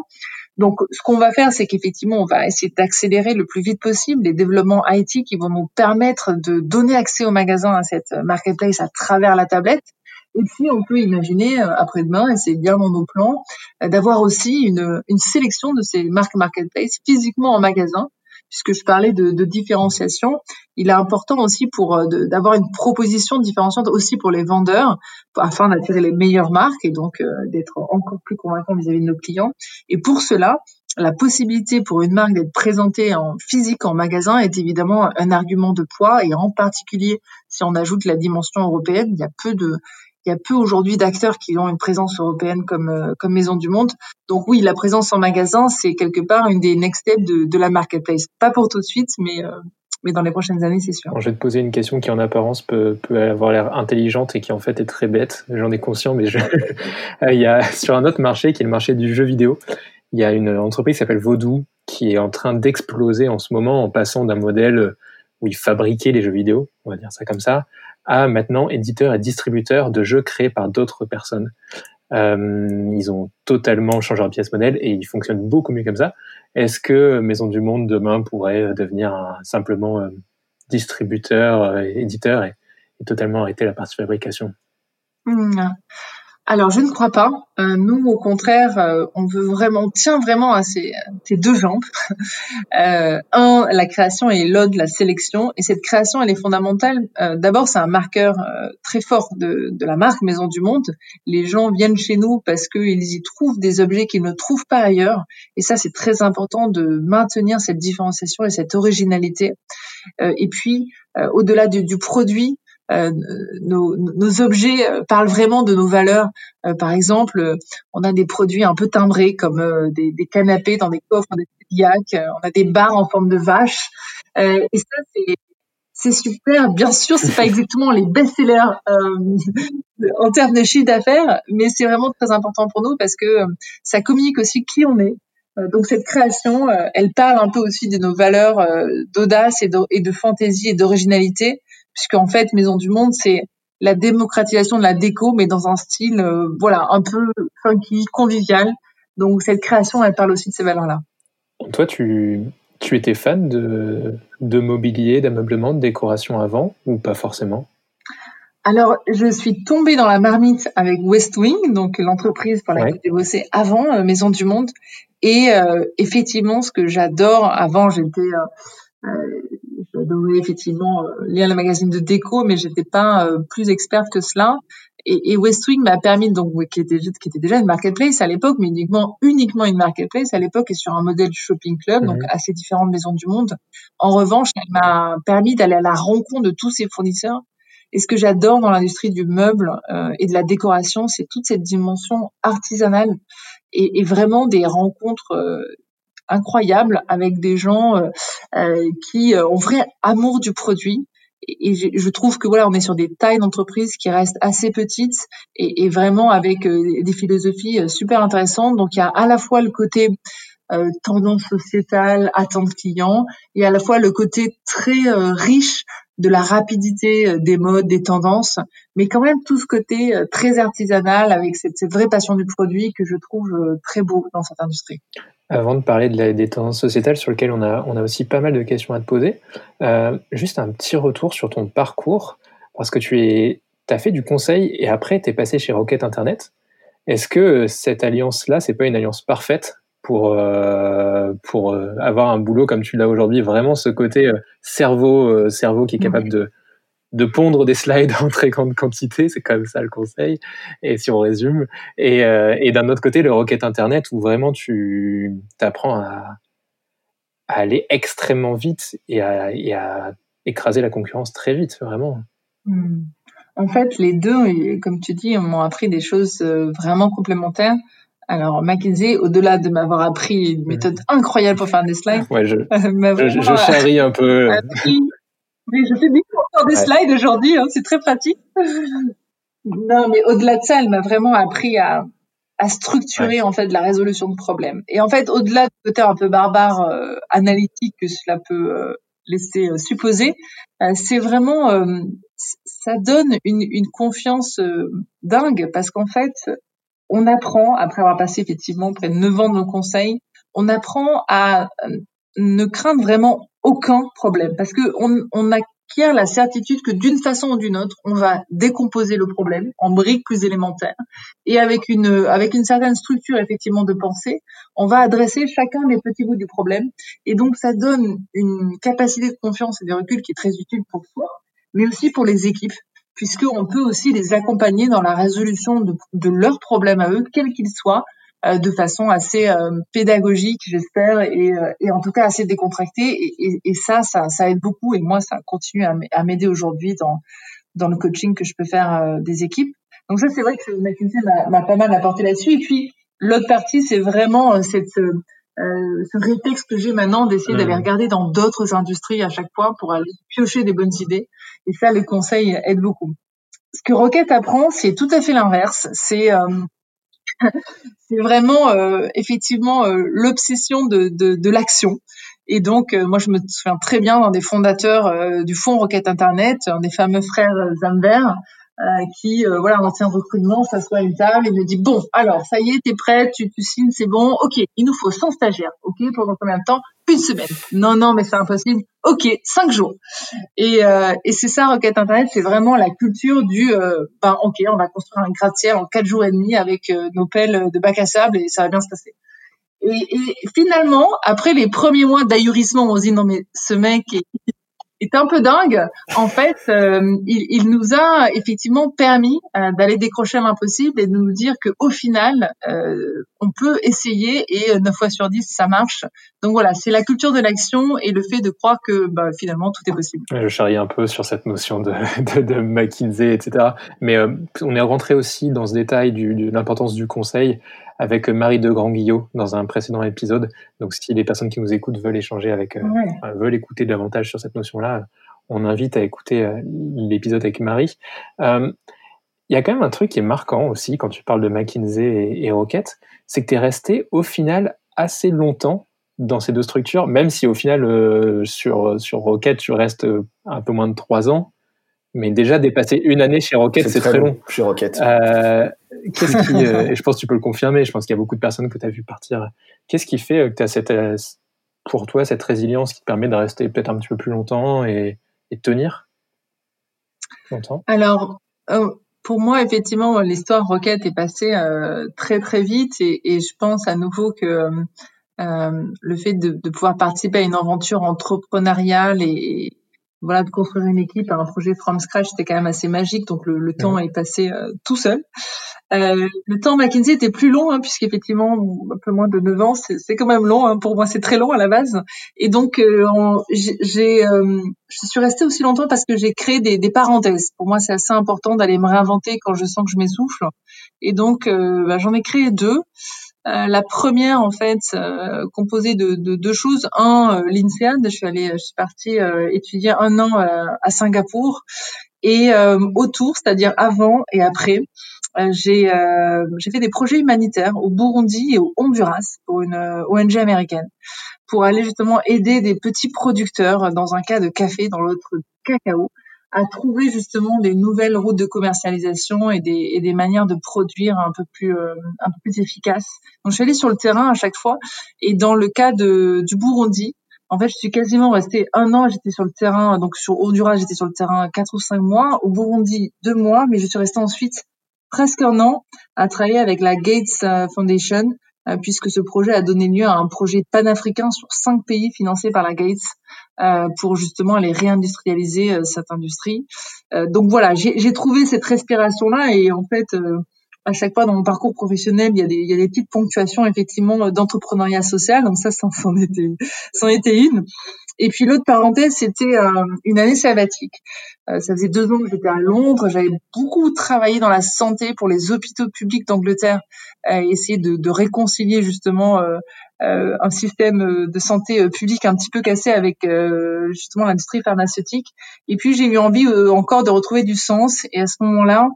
Donc, ce qu'on va faire, c'est qu'effectivement, on va essayer d'accélérer le plus vite possible les développements IT qui vont nous permettre de donner accès au magasin à cette marketplace à travers la tablette. Et puis, on peut imaginer euh, après-demain, et c'est bien dans nos plans, euh, d'avoir aussi une, une sélection de ces marques marketplace physiquement en magasin puisque je parlais de, de, différenciation, il est important aussi pour euh, d'avoir une proposition différenciante aussi pour les vendeurs, afin d'attirer les meilleures marques et donc euh, d'être encore plus convaincant vis-à-vis de nos clients. Et pour cela, la possibilité pour une marque d'être présentée en physique en magasin est évidemment un argument de poids et en particulier si on ajoute la dimension européenne, il y a peu de il y a peu aujourd'hui d'acteurs qui ont une présence européenne comme, euh, comme Maison du Monde. Donc oui, la présence en magasin, c'est quelque part une des next steps de, de la marketplace. Pas pour tout de suite, mais, euh, mais dans les prochaines années, c'est sûr. je vais te poser une question qui en apparence peut, peut avoir l'air intelligente et qui en fait est très bête. J'en ai conscient, mais je... il y a sur un autre marché qui est le marché du jeu vidéo. Il y a une entreprise qui s'appelle Vodou qui est en train d'exploser en ce moment en passant d'un modèle où ils fabriquaient les jeux vidéo, on va dire ça comme ça, à maintenant éditeur et distributeur de jeux créés par d'autres personnes. Euh, ils ont totalement changé leur pièce modèle et ils fonctionnent beaucoup mieux comme ça. Est-ce que Maison du Monde demain pourrait devenir simplement euh, distributeur, euh, éditeur et, et, totalement arrêter la partie fabrication? Mmh. Alors, je ne crois pas. Euh, nous, au contraire, euh, on veut vraiment, tient vraiment à ces, ces deux jambes. euh, un, la création et l'autre, la sélection. Et cette création, elle est fondamentale. Euh, d'abord, c'est un marqueur très fort de, de, la marque Maison du Monde. Les gens viennent chez nous parce qu'ils y trouvent des objets qu'ils ne trouvent pas ailleurs. Et ça, c'est très important de maintenir cette différenciation et cette originalité. et puis, au-delà du, du produit, euh, nos, nos, objets euh, parlent vraiment de nos valeurs. Euh, par exemple, on a des produits un peu timbrés comme des, des, canapés dans des coffres, des biacs, on a des barres en forme de vache. et ça, c'est c'est super. Bien sûr, c'est pas exactement les best-sellers euh, en termes de chiffre d'affaires, mais c'est vraiment très important pour nous parce que ça communique aussi qui on est. donc cette création, elle parle un peu aussi de nos valeurs d'audace et de, et de fantaisie et d'originalité puisqu'en fait, Maison du Monde, c'est la démocratisation de la déco, mais dans un style, euh, voilà, un peu funky, convivial. Donc cette création, elle parle aussi de ces valeurs-là. Toi, tu, tu étais fan de, de mobilier, d'ameublement, de décoration avant, ou pas forcément? Alors, je suis tombée dans la marmite avec West Wing, donc l'entreprise pour laquelle j'ai bossé avant euh, Maison du Monde. Et euh, effectivement, ce que j'adore, avant, j'étais euh, j'adorais effectivement euh, lire les magazines de déco, mais j'étais pas euh, plus experte que cela. Et, et Westwing m'a permis donc qui était qui était déjà une marketplace à l'époque, mais uniquement uniquement une marketplace à l'époque et sur un modèle shopping club, donc mhm. assez différent de Maison du Monde. En revanche, elle m'a permis d'aller à la rencontre de tous ces fournisseurs. Et ce que j'adore dans l'industrie du meuble euh, et de la décoration, c'est toute cette dimension artisanale et, et vraiment des rencontres incroyable avec des gens qui ont vrai amour du produit et je trouve que voilà, on est sur des tailles d'entreprise qui restent assez petites et, vraiment avec des philosophies super intéressantes. Donc il y a à la fois le côté euh, tendance sociétale, attente client, et à la fois le côté très euh, riche de la rapidité euh, des modes, des tendances, mais quand même tout ce côté très artisanal avec cette, vraie passion du produit que je trouve très beau dans cette industrie. Avant de parler de la, des tendances sociétales sur lesquelles on a, on a aussi pas mal de questions à te poser, euh, juste un petit retour sur ton parcours, parce que tu es, as fait du conseil et après tu es passé chez Rocket Internet. Est-ce que cette alliance-là, c'est pas une alliance parfaite pour euh, pour euh, avoir un boulot comme tu l'as aujourd'hui vraiment ce côté cerveau cerveau qui est capable de de pondre des slides en très grande quantité, c'est quand même ça le conseil, et si on résume. Et, et d'un autre côté, le Rocket Internet, où vraiment tu apprends à, à, aller extrêmement vite et à, et à, écraser la concurrence très vite, vraiment. Hmm. En fait, les deux, comme tu dis, m'ont appris des choses vraiment complémentaires. Alors, McKinsey, au-delà de m'avoir appris une méthode incroyable pour faire des slides, ouais, je, je, charrie un peu. mais je fais beaucoup faire des slides aujourd'hui, hein, c'est très pratique. Non, mais au-delà de ça, elle m'a vraiment appris à, à structurer en fait la résolution de problèmes. Et en fait, au-delà du côté un peu barbare euh, analytique que cela peut euh, laisser euh, supposer, c'est vraiment ça donne une, une confiance dingue parce qu'en fait, on apprend, après avoir passé effectivement près de 9 ans de nos conseils, on apprend à euh, ne craindre vraiment aucun problème parce que on, acquiert la certitude que d'une façon ou d'une autre, on va décomposer le problème en briques plus élémentaires. Et avec une avec une certaine structure effectivement de pensée, on va adresser chacun des petits bouts du problème. Et donc ça donne une capacité de confiance et de recul qui est très utile pour soi, mais aussi pour les équipes puisqu'on peut aussi les accompagner dans la résolution de, leurs problèmes à eux, quels qu'ils soient, euh, de façon assez euh, pédagogique, j'espère, et, euh, et, en tout cas assez décontractée. Et, et, ça, ça, ça, aide beaucoup. Et moi, ça continue à m'aider aujourd'hui dans, dans le coaching que je peux faire des équipes. Donc ça, c'est vrai que McKinsey m'a pas mal apporté là-dessus. Et puis, l'autre partie, c'est vraiment cette, ce réflexe que j'ai maintenant d'essayer d'aller mmh. regarder dans d'autres industries à chaque fois pour aller piocher des bonnes idées. Et ça, les conseils aident beaucoup. Ce que Rocket apprend, c'est tout à fait l'inverse. C'est euh, c'est vraiment euh, effectivement euh, l'obsession de, de, de l'action. Et donc, moi, je me souviens très bien d'un des fondateurs du fonds Rocket Internet, un des fameux frères Zambert, euh, qui, euh, voilà, un ancien recrutement, s'assoit à une table et me dit bon, alors ça y est, t'es prête, tu, tu signes, c'est bon, ok, il nous faut 100 stagiaires, ok, pendant combien de temps? Une semaine. Non, non, mais c'est impossible. Ok, cinq jours. Et, euh, et c'est ça, Rocket Internet, c'est vraiment la culture du, euh, ben ok, on va construire un gratte-ciel en quatre jours et demi avec euh, nos pelles de bac à sable et ça va bien se passer. Et, et finalement, après les premiers mois d'ahurissement, on se dit non mais ce mec est est un peu dingue. En fait, euh, il, nous a effectivement permis euh, d'aller décrocher l'impossible et de nous dire que au final, euh, on peut essayer et 9 fois sur 10, ça marche. Donc voilà, c'est la culture de l'action et le fait de croire que bah, finalement tout est possible. Je charrie un peu sur cette notion de, de, McKinsey, etc. Mais on est rentré aussi dans ce détail de l'importance du conseil avec Marie de Grand-Guillot dans un précédent épisode. Donc, si les personnes qui nous écoutent veulent échanger avec, euh, veulent écouter davantage sur cette notion-là, on invite à écouter euh, l'épisode avec Marie. Euh, il y a quand même un truc qui est marquant aussi quand tu parles de McKinsey et, Rocket, c'est que tu es resté au final assez longtemps dans ces deux structures, même si au final sur, sur Rocket tu restes un peu moins de trois ans, mais déjà dépasser une année chez Rocket, c'est très, long. Chez Rocket. Euh, qu'est-ce qui, euh, et je pense que tu peux le confirmer, je pense qu'il y a beaucoup de personnes que tu as vu partir. Qu'est-ce qui fait euh, que tu as cette, euh, pour toi cette résilience qui te permet de rester peut-être un petit peu plus longtemps et, et tenir? Longtemps Alors, pour moi, effectivement, l'histoire Rocket est passée très très vite et, et, je pense à nouveau que le fait de, de, pouvoir participer à une aventure entrepreneuriale et, voilà, de construire une équipe, un projet from scratch, c'était quand même assez magique. Donc le, le temps est passé euh, tout seul. Euh, le temps McKinsey était plus long, hein, puisqu'effectivement, un peu moins de 9 ans, c'est quand même long. Hein. Pour moi, c'est très long à la base. Et donc, euh, j'ai, euh, je suis restée aussi longtemps parce que j'ai créé des, des, parenthèses. Pour moi, c'est assez important d'aller me réinventer quand je sens que je m'essouffle. Et donc, bah, j'en ai créé deux. La première en fait composée de, de, deux choses. Un, l'INSEAD. Je suis allée, je suis partie étudier un an à Singapour et autour, c'est-à-dire avant et après, j'ai j'ai fait des projets humanitaires au Burundi et au Honduras pour une ONG américaine pour aller justement aider des petits producteurs dans un cas de café, dans l'autre cacao, à trouver justement des nouvelles routes de commercialisation et des, et des manières de produire un peu plus euh, un peu plus efficaces. Donc je suis allée sur le terrain à chaque fois et dans le cas de du Burundi, en fait, je suis quasiment restée un an. J'étais sur le terrain, donc sur Honduras, j'étais sur le terrain quatre ou cinq mois. Au Burundi, deux mois, mais je suis restée ensuite presque un an à travailler avec la Gates euh, Foundation puisque ce projet a donné lieu à un projet panafricain sur cinq pays financé par la Gates euh, pour justement aller réindustrialiser euh, cette industrie. donc voilà, j'ai trouvé cette respiration-là et en fait, à chaque fois dans mon parcours professionnel, il y a des, petites ponctuations effectivement d'entrepreneuriat social. Donc ça, ça en était, c'en était une. Et puis l'autre parenthèse, c'était euh, une année sabbatique. Euh, ça faisait deux ans que j'étais à Londres. J'avais beaucoup travaillé dans la santé pour les hôpitaux publics d'Angleterre, euh, essayer de, de, réconcilier justement euh, un système de santé public un petit peu cassé avec justement l'industrie pharmaceutique. Et puis j'ai eu envie encore de retrouver du sens. Et à ce moment-là,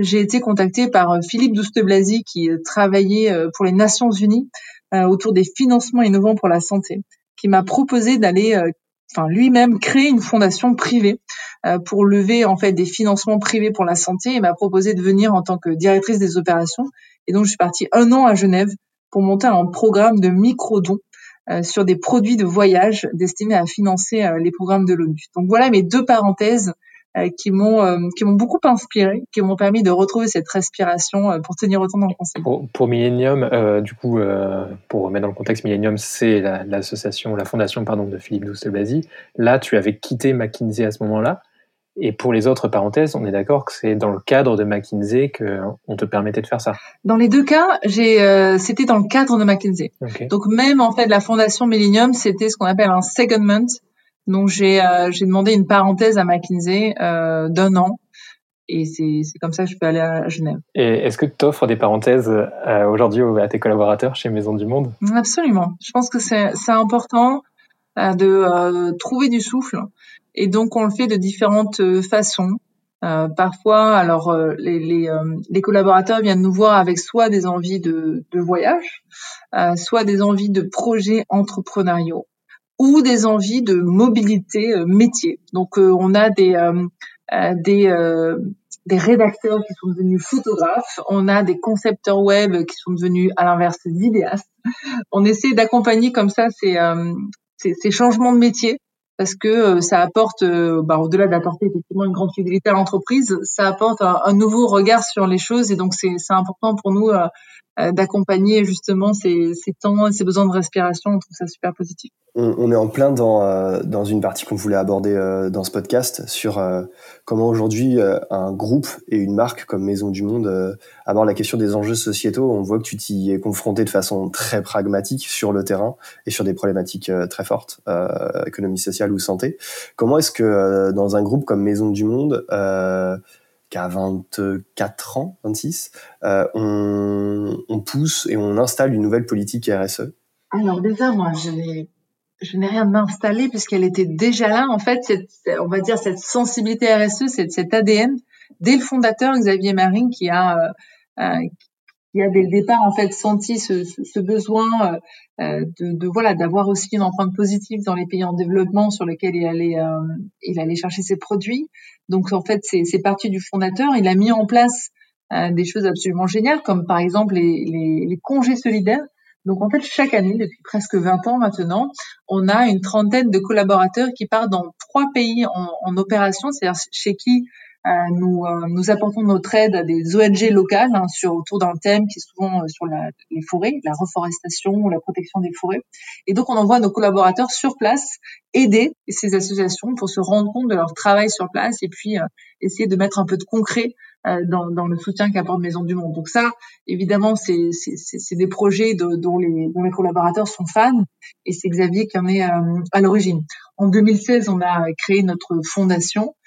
j'ai été contactée par Philippe Douste-Blazy qui travaillait pour les Nations Unies autour des financements innovants pour la santé qui m'a proposé d'aller euh, enfin lui-même créer une fondation privée euh, pour lever en fait des financements privés pour la santé et m'a proposé de venir en tant que directrice des opérations et donc je suis partie un an à Genève pour monter un programme de micro-dons euh, sur des produits de voyage destinés à financer les programmes de l'ONU. Donc voilà mes deux parenthèses euh, qui m'ont euh, qui m'ont beaucoup inspiré, qui m'ont permis de retrouver cette respiration euh, pour tenir autant dans le conseil. Pour, pour Millennium, du coup, pour remettre dans le contexte, Millennium, c'est l'association, la, fondation pardon de Philippe Douste-Blazy. Là, tu avais quitté McKinsey à ce moment-là. Et pour les autres parenthèses, on est d'accord que c'est dans le cadre de McKinsey qu'on te permettait de faire ça. Dans les deux cas, j'ai, c'était dans le cadre de McKinsey. Donc même en fait, la fondation Millennium, c'était ce qu'on appelle un secondment, donc j'ai euh, j'ai demandé une parenthèse à McKinsey euh, d'un an et c'est comme ça que je peux aller à Genève. Et est-ce que tu offres des parenthèses euh, aujourd'hui à tes collaborateurs chez Maison du Monde? Absolument. Je pense que c'est important euh, de euh, trouver du souffle et donc on le fait de différentes façons. parfois, alors les, les, les, collaborateurs viennent nous voir avec soit des envies de, de voyage, soit des envies de projets entrepreneuriaux ou des envies de mobilité euh, métier. Donc euh, on a des euh, des des rédacteurs qui sont devenus photographes, on a des concepteurs web qui sont devenus à l'inverse vidéastes. On essaie d'accompagner comme ça ces, ces, ces, changements de métier parce que ça apporte, bah, au-delà d'apporter effectivement une grande fidélité à l'entreprise, ça apporte un, un, nouveau regard sur les choses et donc c'est important pour nous euh, d'accompagner justement ces, temps, ces besoins de respiration. On trouve ça super positif. On, on est en plein dans, euh, dans une partie qu'on voulait aborder euh, dans ce podcast sur comment aujourd'hui un groupe et une marque comme Maison du Monde abordent la question des enjeux sociétaux. On voit que tu t'y es confronté de façon très pragmatique sur le terrain et sur des problématiques très fortes, économie sociale ou santé. Comment est-ce que dans un groupe comme Maison du Monde, qu'à 24 ans, 26, euh, on, pousse et on installe une nouvelle politique RSE Alors déjà, moi, je n'ai rien installé puisqu'elle était déjà là. En fait, cette, on va dire cette sensibilité RSE, c'est cet ADN dès le fondateur Xavier Marine qui a euh, euh qui a dès le départ en fait senti ce, ce, besoin euh, euh, de, de, voilà d'avoir aussi une empreinte positive dans les pays en développement sur lesquels il allait euh, il allait chercher ses produits. Donc en fait c'est parti du fondateur. Il a mis en place des choses absolument géniales comme par exemple les, les, les congés solidaires. Donc en fait, chaque année, depuis presque 20 ans maintenant, on a une trentaine de collaborateurs qui partent dans trois pays en, en opération, c'est-à-dire chez qui euh, nous, euh, nous apportons notre aide à des ONG locales hein, sur autour d'un thème qui est souvent euh, sur la, les forêts, la reforestation ou la protection des forêts. Et donc on envoie nos collaborateurs sur place aider ces associations pour se rendre compte de leur travail sur place et puis essayer de mettre un peu de concret dans, dans, le soutien qu'apporte Maison du Monde. Donc ça, évidemment, c'est des projets de, dont, les, dont les collaborateurs sont fans et c'est Xavier qui en est à l'origine. En 2016, on a créé notre fondation euh,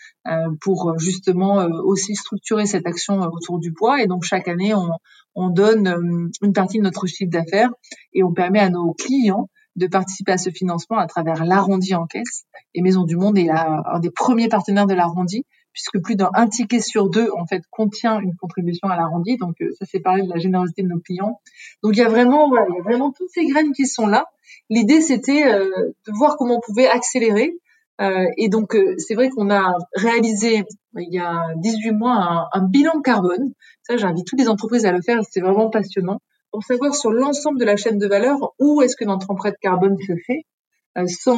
pour justement euh, aussi structurer cette action autour du bois. Et donc chaque année, on, on donne une partie de notre chiffre d'affaires et on permet à nos clients de participer à ce financement à travers l'arrondi en caisse. Et Maison du Monde est un des premiers partenaires de l'arrondi, puisque plus d'un ticket sur deux, en fait, contient une contribution à l'arrondi. Donc, euh, ça, c'est parler de la générosité de nos clients. Donc, il y a vraiment, voilà, il y a vraiment toutes ces graines qui sont là. L'idée, c'était euh, de voir comment on pouvait accélérer. Euh, et donc, c'est vrai qu'on a réalisé, il y a 18 mois, un, un bilan carbone. Ça, j'invite toutes les entreprises à le faire. C'est vraiment passionnant pour savoir sur l'ensemble de la chaîne de valeur où est-ce que notre empreinte carbone se fait. Euh, sans,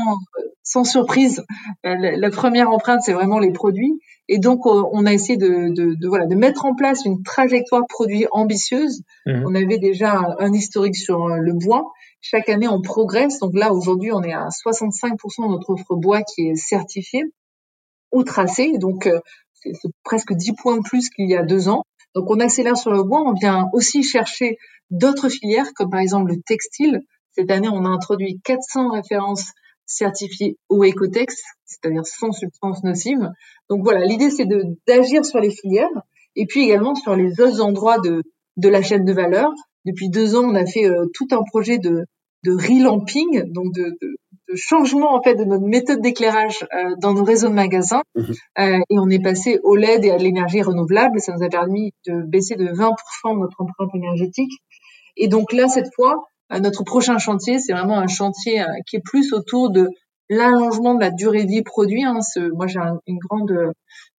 sans surprise, euh, la, première empreinte, c'est vraiment les produits. Et donc, on a essayé de, de, de, voilà, de mettre en place une trajectoire produit ambitieuse. Mmh. On avait déjà un historique sur euh, le bois. Chaque année, on progresse. Donc là, aujourd'hui, on est à 65% de notre offre bois qui est certifiée ou tracée. Donc, c'est presque 10 points de plus qu'il y a deux ans. Donc, on accélère sur le bois. On vient aussi chercher d'autres filières, comme par exemple le textile. Cette année, on a introduit 400 références certifiées au Ecotex, c'est-à-dire sans substance nocive. Donc voilà, l'idée c'est d'agir sur les filières et puis également sur les autres endroits de, de la chaîne de valeur. Depuis deux ans, on a fait euh, tout un projet de, de relamping, donc de, de, de, changement en fait de notre méthode d'éclairage euh, dans nos réseaux de magasins. Mmh euh, et on est passé au LED et à l'énergie renouvelable. Ça nous a permis de baisser de 20% notre empreinte énergétique et donc là, cette fois, notre prochain chantier, c'est vraiment un chantier qui est plus autour de l'allongement de la durée de vie produit. Hein. moi, j'ai une grande,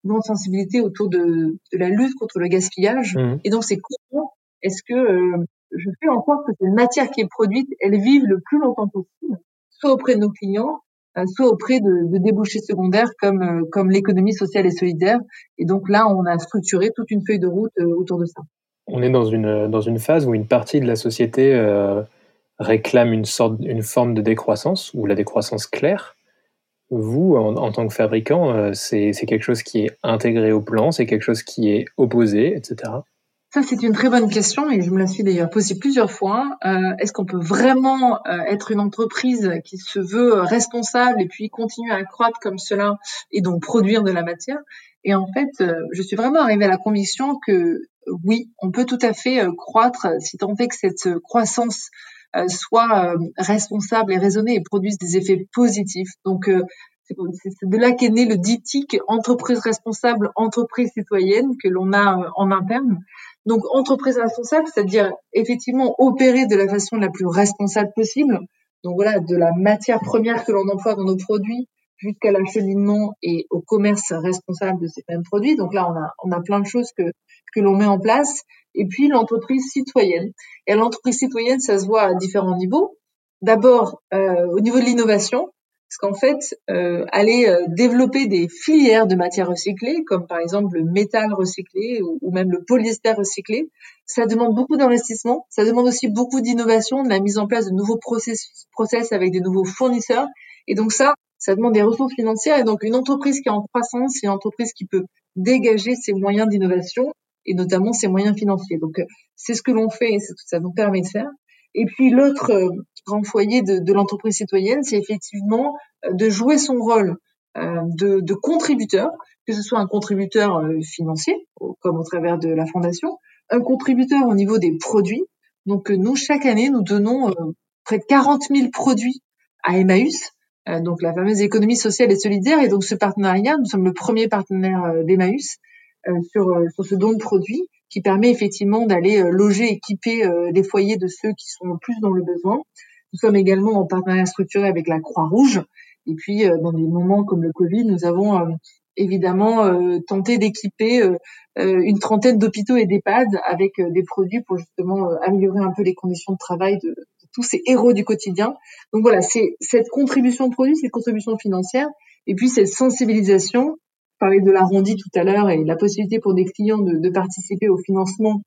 grande sensibilité autour de, de, la lutte contre le gaspillage. Mmh. Et donc, c'est comment est-ce que euh, je fais en sorte que cette matière qui est produite, elle vive le plus longtemps possible, soit auprès de nos clients, soit auprès de, débouchés secondaires comme, comme l'économie sociale et solidaire. Et donc là, on a structuré toute une feuille de route autour de ça on est dans une, phase où une partie de la société euh, réclame une, sorte, forme de décroissance, ou la décroissance claire. Vous, en, tant que fabricant, euh, c'est quelque chose qui est intégré au plan, c'est quelque chose qui est opposé, etc. Ça, c'est une très bonne question et je me la suis d'ailleurs posée plusieurs fois. Euh, est-ce qu'on peut vraiment être une entreprise qui se veut responsable et puis continuer à croître comme cela et donc produire de la matière? Et en fait, je suis vraiment arrivée à la conviction que oui, on peut tout à fait euh, croître si tant est que cette euh, croissance euh, soit responsable et raisonnée et produise des effets positifs. Donc, c'est de là qu'est né le diptyque entreprise responsable, entreprise citoyenne que l'on a en interne. Donc, entreprise responsable, c'est-à-dire effectivement opérer de la façon la plus responsable possible. Donc voilà, de la matière première que l'on emploie dans nos produits jusqu'à l'acheminement et au commerce responsable de ces mêmes produits. Donc là, on a, on a plein de choses que, que l'on met en place. Et puis l'entreprise citoyenne. Et l'entreprise citoyenne, ça se voit à différents niveaux. D'abord, euh, au niveau de l'innovation, parce qu'en fait, euh, aller euh, développer des filières de matières recyclées, comme par exemple le métal recyclé ou, même le polyester recyclé, ça demande beaucoup d'investissement. Ça demande aussi beaucoup d'innovation, de la mise en place de nouveaux processus, process avec des nouveaux fournisseurs. Et donc ça, ça demande des ressources financières. Et donc une entreprise qui est en croissance, c'est une entreprise qui peut dégager ses moyens d'innovation et notamment ses moyens financiers. Donc euh, c'est ce que l'on fait et c'est ce que ça nous permet de faire. Et puis l'autre grand foyer de, de l'entreprise citoyenne, c'est effectivement euh, de jouer son rôle de, de, contributeur, que ce soit un contributeur financier, comme au travers de la fondation, un contributeur au niveau des produits. Donc nous, chaque année, nous donnons près de 40 000 produits à Emmaüs, donc la fameuse économie sociale et solidaire. Et donc ce partenariat, nous sommes le premier partenaire d'Emmaüs euh, sur, euh, sur ce don de produits qui permet effectivement d'aller euh, loger, équiper les foyers de ceux qui sont le plus dans le besoin. Nous sommes également en partenariat structuré avec la Croix-Rouge. Et puis, dans des moments comme le Covid, nous avons évidemment tenté d'équiper une trentaine d'hôpitaux et d'EHPAD avec des produits pour justement améliorer un peu les conditions de travail de, tous ces héros du quotidien. Donc voilà, c'est cette contribution de produits, cette contribution financière, et puis cette sensibilisation parlais de l'arrondi tout à l'heure et la possibilité pour des clients de, de, participer au financement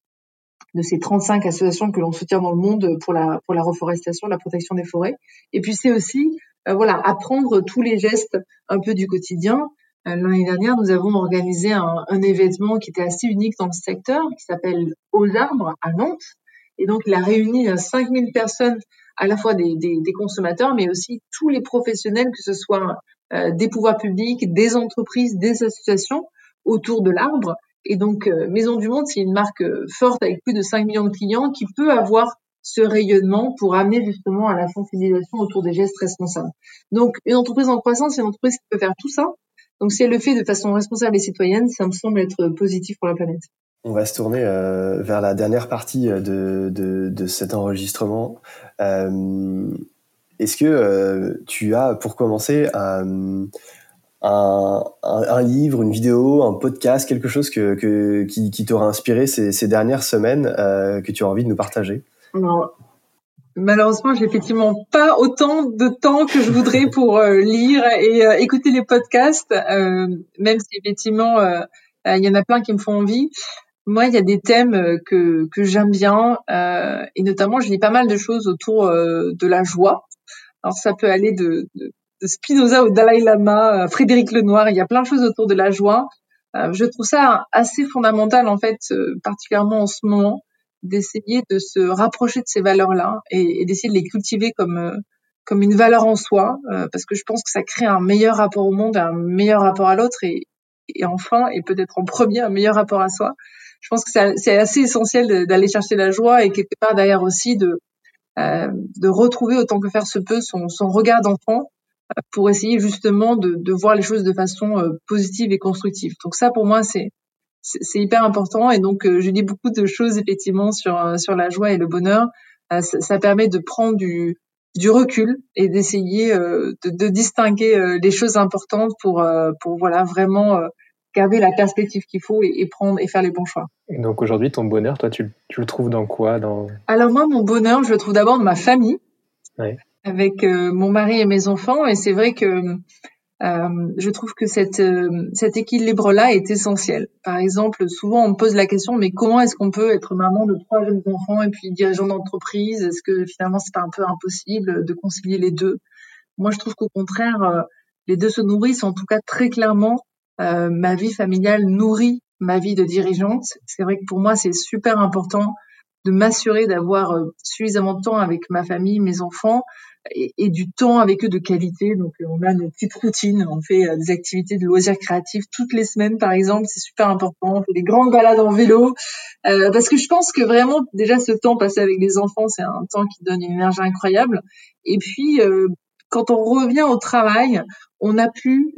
de ces 35 associations que l'on soutient dans le monde pour la, pour la reforestation, la protection des forêts. Et puis c'est aussi euh, voilà apprendre tous les gestes un peu du quotidien. Euh, l'année dernière, nous avons organisé un, événement qui était assez unique dans le secteur, qui s'appelle Aux arbres à Nantes. Et donc, il a réuni 5000 euh, personnes, à la fois des, consommateurs, mais aussi tous les professionnels, que ce soit des pouvoirs publics, des entreprises, des associations autour de l'arbre. Et donc, Maison du Monde, c'est une marque forte avec plus de 5 millions de clients qui peut avoir ce rayonnement pour amener justement à la sensibilisation autour des gestes responsables. Donc, une entreprise en croissance, c'est une entreprise qui peut faire tout ça. Donc, si elle le fait de façon responsable et citoyenne, ça me semble être positif pour la planète. On va se tourner euh, vers la dernière partie euh, de, de, cet enregistrement. Euh, Est-ce que euh, tu as, pour commencer, un, un, un, livre, une vidéo, un podcast, quelque chose que, que qui, qui t'aura inspiré ces, ces, dernières semaines euh, que tu as envie de nous partager? Non. Malheureusement, j'ai effectivement pas autant de temps que je voudrais pour euh, lire et euh, écouter les podcasts, même si effectivement il y en a plein qui me font envie. Moi, il y a des thèmes que, que j'aime bien et notamment, je lis pas mal de choses autour de la joie. Alors, ça peut aller de Spinoza au Dalai Lama, Frédéric Lenoir. Il y a plein de choses autour de la joie. je trouve ça assez fondamental en fait, particulièrement en ce moment d'essayer de se rapprocher de ces valeurs-là et, d'essayer de les cultiver comme euh, comme une valeur en soi, euh, parce que je pense que ça crée un meilleur rapport au monde, un meilleur rapport à l'autre et, et enfin, et peut-être en premier, un meilleur rapport à soi. Je pense que c'est assez essentiel d'aller chercher la joie et quelque part derrière aussi de, euh, de retrouver autant que faire se peut son, son regard d'enfant pour essayer justement de, de, voir les choses de façon positive et constructive. Donc ça, pour moi, c'est c'est hyper important. Et donc, euh, je dis beaucoup de choses effectivement sur euh, sur la joie et le bonheur. Euh, ça, ça, permet de prendre du du recul et d'essayer de, de, distinguer les choses importantes pour pour voilà vraiment garder la perspective qu'il faut et, et, prendre et faire les bons choix. Et donc aujourd'hui, ton bonheur, toi, tu, tu, le trouves dans quoi dans... Alors moi, mon bonheur, je le trouve d'abord dans ma famille, ouais. Avec mon mari et mes enfants. Et c'est vrai que euh, je trouve que cette, euh, cet équilibre-là est essentiel. Par exemple, souvent on me pose la question, mais comment est-ce qu'on peut être maman de trois jeunes enfants et puis dirigeant d'entreprise? Est-ce que finalement c'est pas un peu impossible de concilier les deux? Moi, je trouve qu'au contraire, euh, les deux se nourrissent. En tout cas, très clairement, euh, ma vie familiale nourrit ma vie de dirigeante. C'est vrai que pour moi, c'est super important de m'assurer d'avoir suffisamment de temps avec ma famille, mes enfants, et, du temps avec eux de qualité. Donc, euh, on a nos petites routines, on fait euh, des activités de loisirs créatifs toutes les semaines, par exemple, c'est super important. On fait des grandes balades en vélo, euh, parce que je pense que vraiment, déjà, ce temps passé avec les enfants, c'est un temps qui donne une énergie incroyable. Et puis, quand on revient au travail, on a pu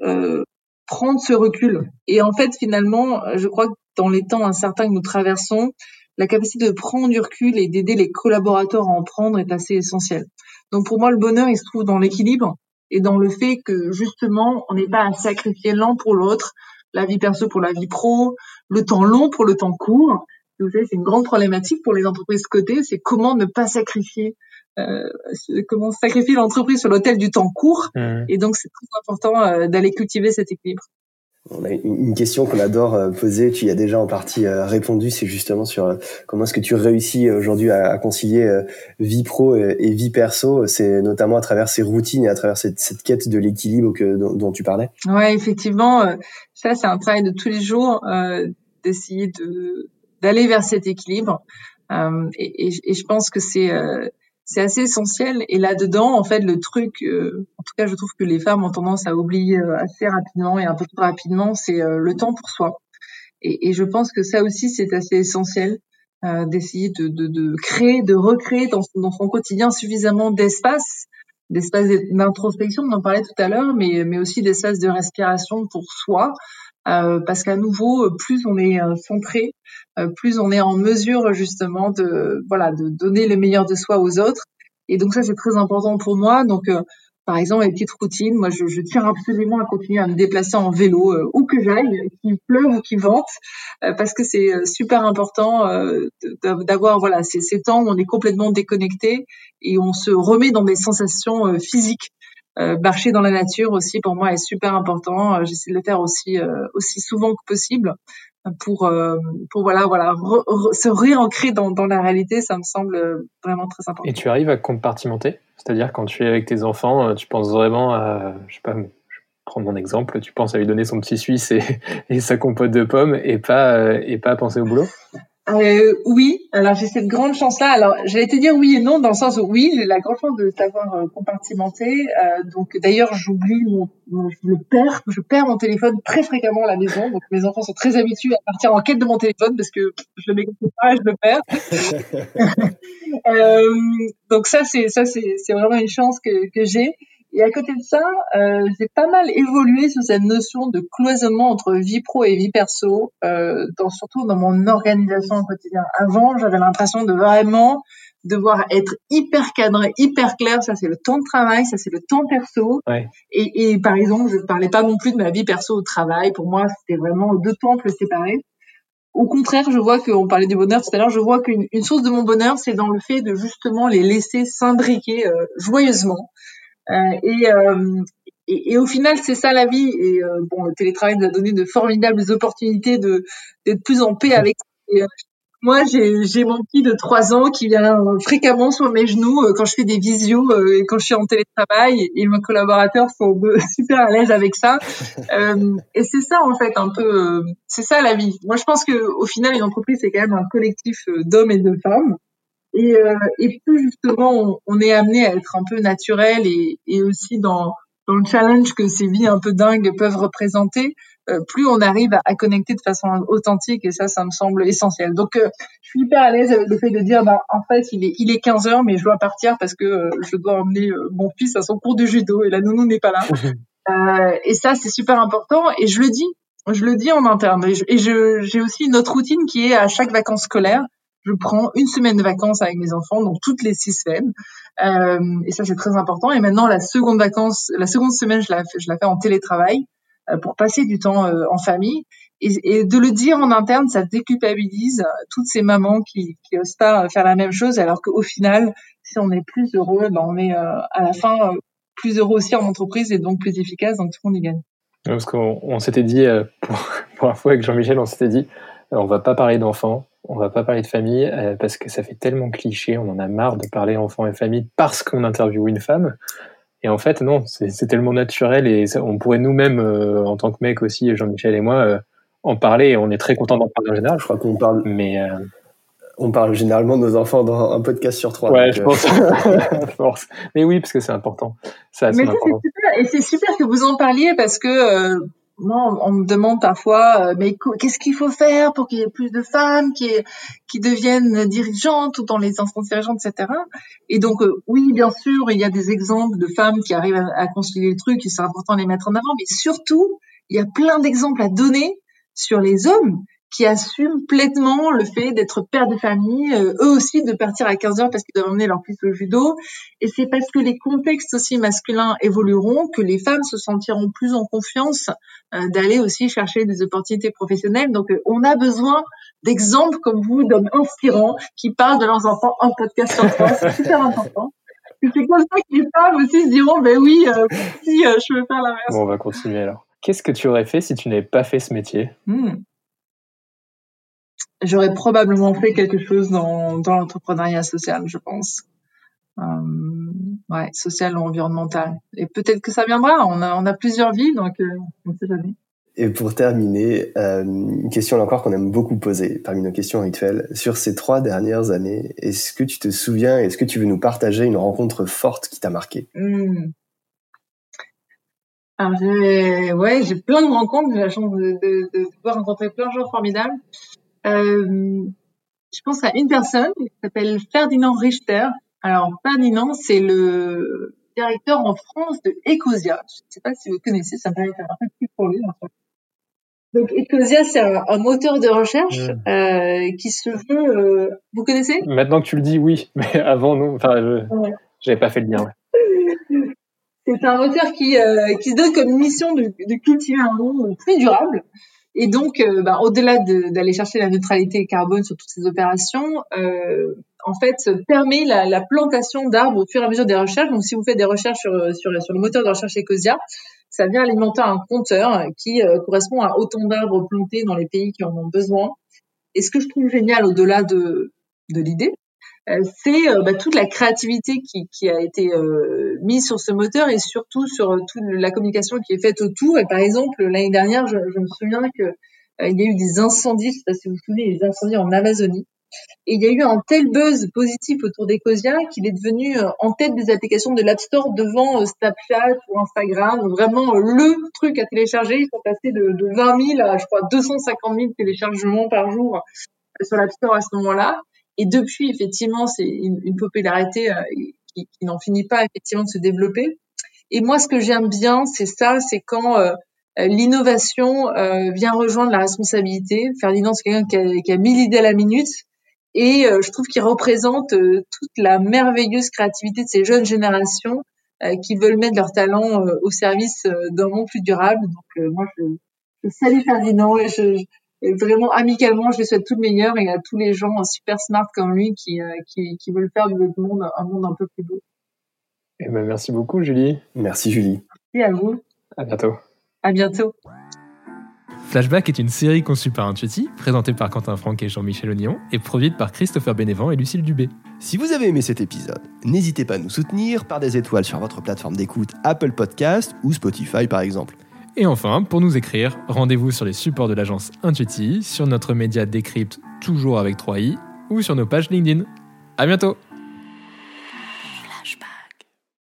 prendre ce recul. Et en fait, finalement, je crois que dans les temps incertains que nous traversons, la capacité de prendre du recul et d'aider les collaborateurs à en prendre est assez essentielle. Donc pour moi, le bonheur, il se trouve dans l'équilibre et dans le fait que justement, on n'est pas à sacrifier l'un pour l'autre, la vie perso pour la vie pro, le temps long pour le temps court. Vous savez, c'est une grande problématique pour les entreprises cotées, c'est comment ne pas sacrifier, euh, comment sacrifier l'entreprise sur l'hôtel du temps court. Mmh. Et donc, c'est très important euh, d'aller cultiver cet équilibre. On a une question qu'on adore euh, poser, tu y as déjà en partie euh, répondu, c'est justement sur euh, comment est-ce que tu réussis aujourd'hui à, concilier vie pro et vie perso, c'est notamment à travers ces routines et à travers cette, quête de l'équilibre dont, tu parlais. Ouais, effectivement, ça c'est un travail de tous les jours d'essayer de d'aller vers cet équilibre et, je pense que c'est c'est assez essentiel. Et là-dedans, en fait, le truc, euh, en tout cas, je trouve que les femmes ont tendance à oublier euh, assez rapidement et un peu trop rapidement, c'est euh, le temps pour soi. Et, et, je pense que ça aussi, c'est assez essentiel d'essayer de, de, de, créer, de recréer dans, dans son quotidien suffisamment d'espace, d'espace d'introspection, on en parlait tout à l'heure, mais, mais aussi d'espace de respiration pour soi, euh, parce qu'à nouveau, plus on est centré, euh, plus on est en mesure justement de voilà de donner le meilleur de soi aux autres. Et donc ça c'est très important pour moi. Donc euh, par exemple, les petites routines, moi je, je, tiens absolument à continuer à me déplacer en vélo euh, où que j'aille, qu'il pleuve ou qu'il vente, parce que c'est super important d'avoir voilà ces, ces, temps où on est complètement déconnecté et on se remet dans des sensations physiques. Marcher dans la nature aussi pour moi est super important. J'essaie de le faire aussi aussi souvent que possible. Pour euh, pour voilà voilà se réancrer dans, dans la réalité ça me semble vraiment très important. Et tu arrives à compartimenter? C'est-à-dire quand tu es avec tes enfants euh, tu penses vraiment à je sais pas je prends mon exemple tu penses à lui donner son petit suisse et, et sa compote de pommes et pas euh, et pas penser au boulot? Euh, oui, alors j'ai cette grande chance-là. Alors j'allais te dire oui et non dans le sens où oui, j'ai la grande chance de savoir euh, compartimenter. Euh, donc d'ailleurs j'oublie mon, je le perds, je perds mon téléphone très fréquemment à la maison. Donc mes enfants sont très habitués à partir en quête de mon téléphone parce que je le mets et je le perds. euh, donc ça c'est ça c'est c'est vraiment une chance que que j'ai. Et à côté de ça, euh, j'ai pas mal évolué sur cette notion de cloisonnement entre vie pro et vie perso, euh, dans, surtout dans mon organisation au quotidien. Avant, j'avais l'impression de vraiment devoir être hyper cadré, hyper clair. Ça, c'est le temps de travail, ça, c'est le temps perso. Ouais. Et, et par exemple, je ne parlais pas non plus de ma vie perso au travail. Pour moi, c'était vraiment deux temples séparés. Au contraire, je vois qu'on parlait du bonheur tout à l'heure, je vois qu'une une source de mon bonheur, c'est dans le fait de justement les laisser s'imbriquer euh, joyeusement. Euh, et, euh, et, et, au final, c'est ça la vie. Et euh, bon, le télétravail nous a donné de formidables opportunités de d'être plus en paix avec. Et, moi, j'ai mon petit de trois ans qui vient fréquemment sur mes genoux quand je fais des visios et quand je suis en télétravail. Et, et mes collaborateurs sont super à l'aise avec ça. euh, et c'est ça, en fait, un peu. c'est ça la vie. Moi, je pense que au final, une entreprise, c'est quand même un collectif d'hommes et de femmes. Et, euh, et plus justement on, on, est amené à être un peu naturel et, et aussi dans, dans le challenge que ces vies un peu dingues peuvent représenter, euh, plus on arrive à, à, connecter de façon authentique et ça, ça me semble essentiel. Donc, euh, je suis hyper à l'aise avec le fait de dire, bah, en fait, il est, il est 15 heures, mais je dois partir parce que euh, je dois emmener mon fils à son cours de judo et la nounou n'est pas là. et ça, c'est super important et je le dis, je le dis en interne. Et j'ai aussi une autre routine qui est à chaque vacances scolaires, je prends une semaine de vacances avec mes enfants, donc toutes les six semaines. Euh, et ça, c'est très important. Et maintenant, la seconde vacances, la seconde semaine, je la, fais, en télétravail euh, pour passer du temps euh, en famille. Et, de le dire en interne, ça déculpabilise toutes ces mamans qui, qui osent pas faire la même chose, alors qu'au final, si on est plus heureux, ben on est à la fin plus heureux aussi en entreprise et donc plus efficace, donc tout le monde y gagne. Parce qu'on on, s'était dit, pour, pour fois avec Jean-Michel, on s'était dit, on va pas parler d'enfants, on va pas parler de famille euh, parce que ça fait tellement cliché, on en a marre de parler enfants et famille parce qu'on interviewe une femme. Et en fait, non, c'est tellement naturel et ça, on pourrait nous-mêmes, euh, en tant que mec aussi, Jean-Michel et moi, euh, en parler et on est très content d'en parler en général. Je crois qu'on parle. Mais on parle généralement de nos enfants dans un podcast sur trois. Ouais, je, pense. je pense. Mais oui, parce que c'est important. Ça, Mais c'est super, et c'est super que vous en parliez parce que moi, on me demande parfois, euh, mais qu'est-ce qu'il faut faire pour qu'il y ait plus de femmes qui, deviennent dirigeantes ou dans les instances dirigeantes, etc. Et donc, euh, oui, bien sûr, il y a des exemples de femmes qui arrivent à, à concilier le truc, et c'est important de les mettre en avant, mais surtout, il y a plein d'exemples à donner sur les hommes qui assument pleinement le fait d'être père de famille, euh, eux aussi de partir à 15 heures parce qu'ils doivent emmener leur fils au judo. Et c'est parce que les contextes aussi masculins évolueront que les femmes se sentiront plus en confiance euh, d'aller aussi chercher des opportunités professionnelles. Donc euh, on a besoin d'exemples comme vous, d'hommes inspirants qui parlent de leurs enfants en podcast sur France. C'est super important. C'est comme ça que les femmes aussi se diront, ben oui, si je veux faire la même. Bon, on va continuer alors. Qu'est-ce que tu aurais fait si tu n'avais pas fait ce métier? Hmm j'aurais probablement fait quelque chose dans, dans l'entrepreneuriat social, je pense. Euh, ouais, social ou environnemental. Et peut-être que ça viendra. On a, on a plusieurs vies, donc euh, on ne sait jamais. Et pour terminer, euh, une question là encore qu'on aime beaucoup poser parmi nos questions rituelles. Sur ces trois dernières années, est-ce que tu te souviens, est-ce que tu veux nous partager une rencontre forte qui t'a marqué? Mmh. Alors j'ai, ouais, j'ai plein de rencontres. J'ai la chance de, de, de pouvoir rencontrer plein de gens formidables. Euh, je pense à une personne qui s'appelle Ferdinand Richter. Alors Ferdinand, c'est le directeur en France de Ecosia. Je ne sais pas si vous connaissez, ça peut être un peu plus pour lui. En fait. Donc Ecosia, c'est un, un, moteur de recherche mmh. euh, qui se veut. Euh, vous connaissez? Maintenant que tu le dis, oui, mais avant non. Enfin, je ouais. j'avais pas fait le lien. Ouais. c'est un moteur qui euh, qui se donne comme mission de, de cultiver un monde plus durable. Et donc, euh, bah, au-delà d'aller chercher la neutralité carbone sur toutes ces opérations, euh, en fait, permet la, la plantation d'arbres au fur et à mesure des recherches. Donc, si vous faites des recherches sur, sur, sur le moteur de recherche Ecosia, ça vient alimenter un compteur qui euh, correspond à autant d'arbres plantés dans les pays qui en ont besoin. Et ce que je trouve génial au-delà de, de l'idée, c'est euh, bah, toute la créativité qui, a été euh, mise sur ce moteur et surtout sur toute la communication qui est faite autour. Et par exemple, l'année dernière, je, me souviens que il y a eu des incendies, je sais pas si vous vous souvenez, les incendies en Amazonie. Et il y a eu un tel buzz positif autour d'Ecosia qu'il est devenu en tête des applications de l'App Store devant Snapchat ou Instagram. Vraiment le truc à télécharger. Ils sont passés de, de 20 000 à, je crois, 250 000 téléchargements par jour sur l'App Store à ce moment-là. Et depuis, effectivement, c'est une, popularité qui, qui n'en finit pas effectivement de se développer. Et moi, ce que j'aime bien, c'est ça, c'est quand l'innovation euh, vient rejoindre la responsabilité. Ferdinand, c'est quelqu'un qui a, mille idées à la minute. Et euh, je trouve qu'il représente euh, toute la merveilleuse créativité de ces jeunes générations qui veulent mettre leur talent au service d'un monde plus durable. Donc moi, je, je, salue Ferdinand et je, vraiment amicalement, je lui souhaite tout le meilleur et à tous les gens super smart comme lui qui, qui, qui veulent faire de notre monde un monde un peu plus beau. Eh ben, merci beaucoup, Julie. Merci, Julie. Merci à vous. À bientôt. À bientôt. Flashback est une série conçue par Intuiti, présentée par Quentin Franck et Jean-Michel Ognon, et produite par Christopher Bénévent et Lucille Dubé. Si vous avez aimé cet épisode, n'hésitez pas à nous soutenir par des étoiles sur votre plateforme d'écoute Apple Podcast ou Spotify par exemple. Et enfin, pour nous écrire, rendez-vous sur les supports de l'agence Intuiti, sur notre média Décrypte, toujours avec 3i, ou sur nos pages LinkedIn. À bientôt!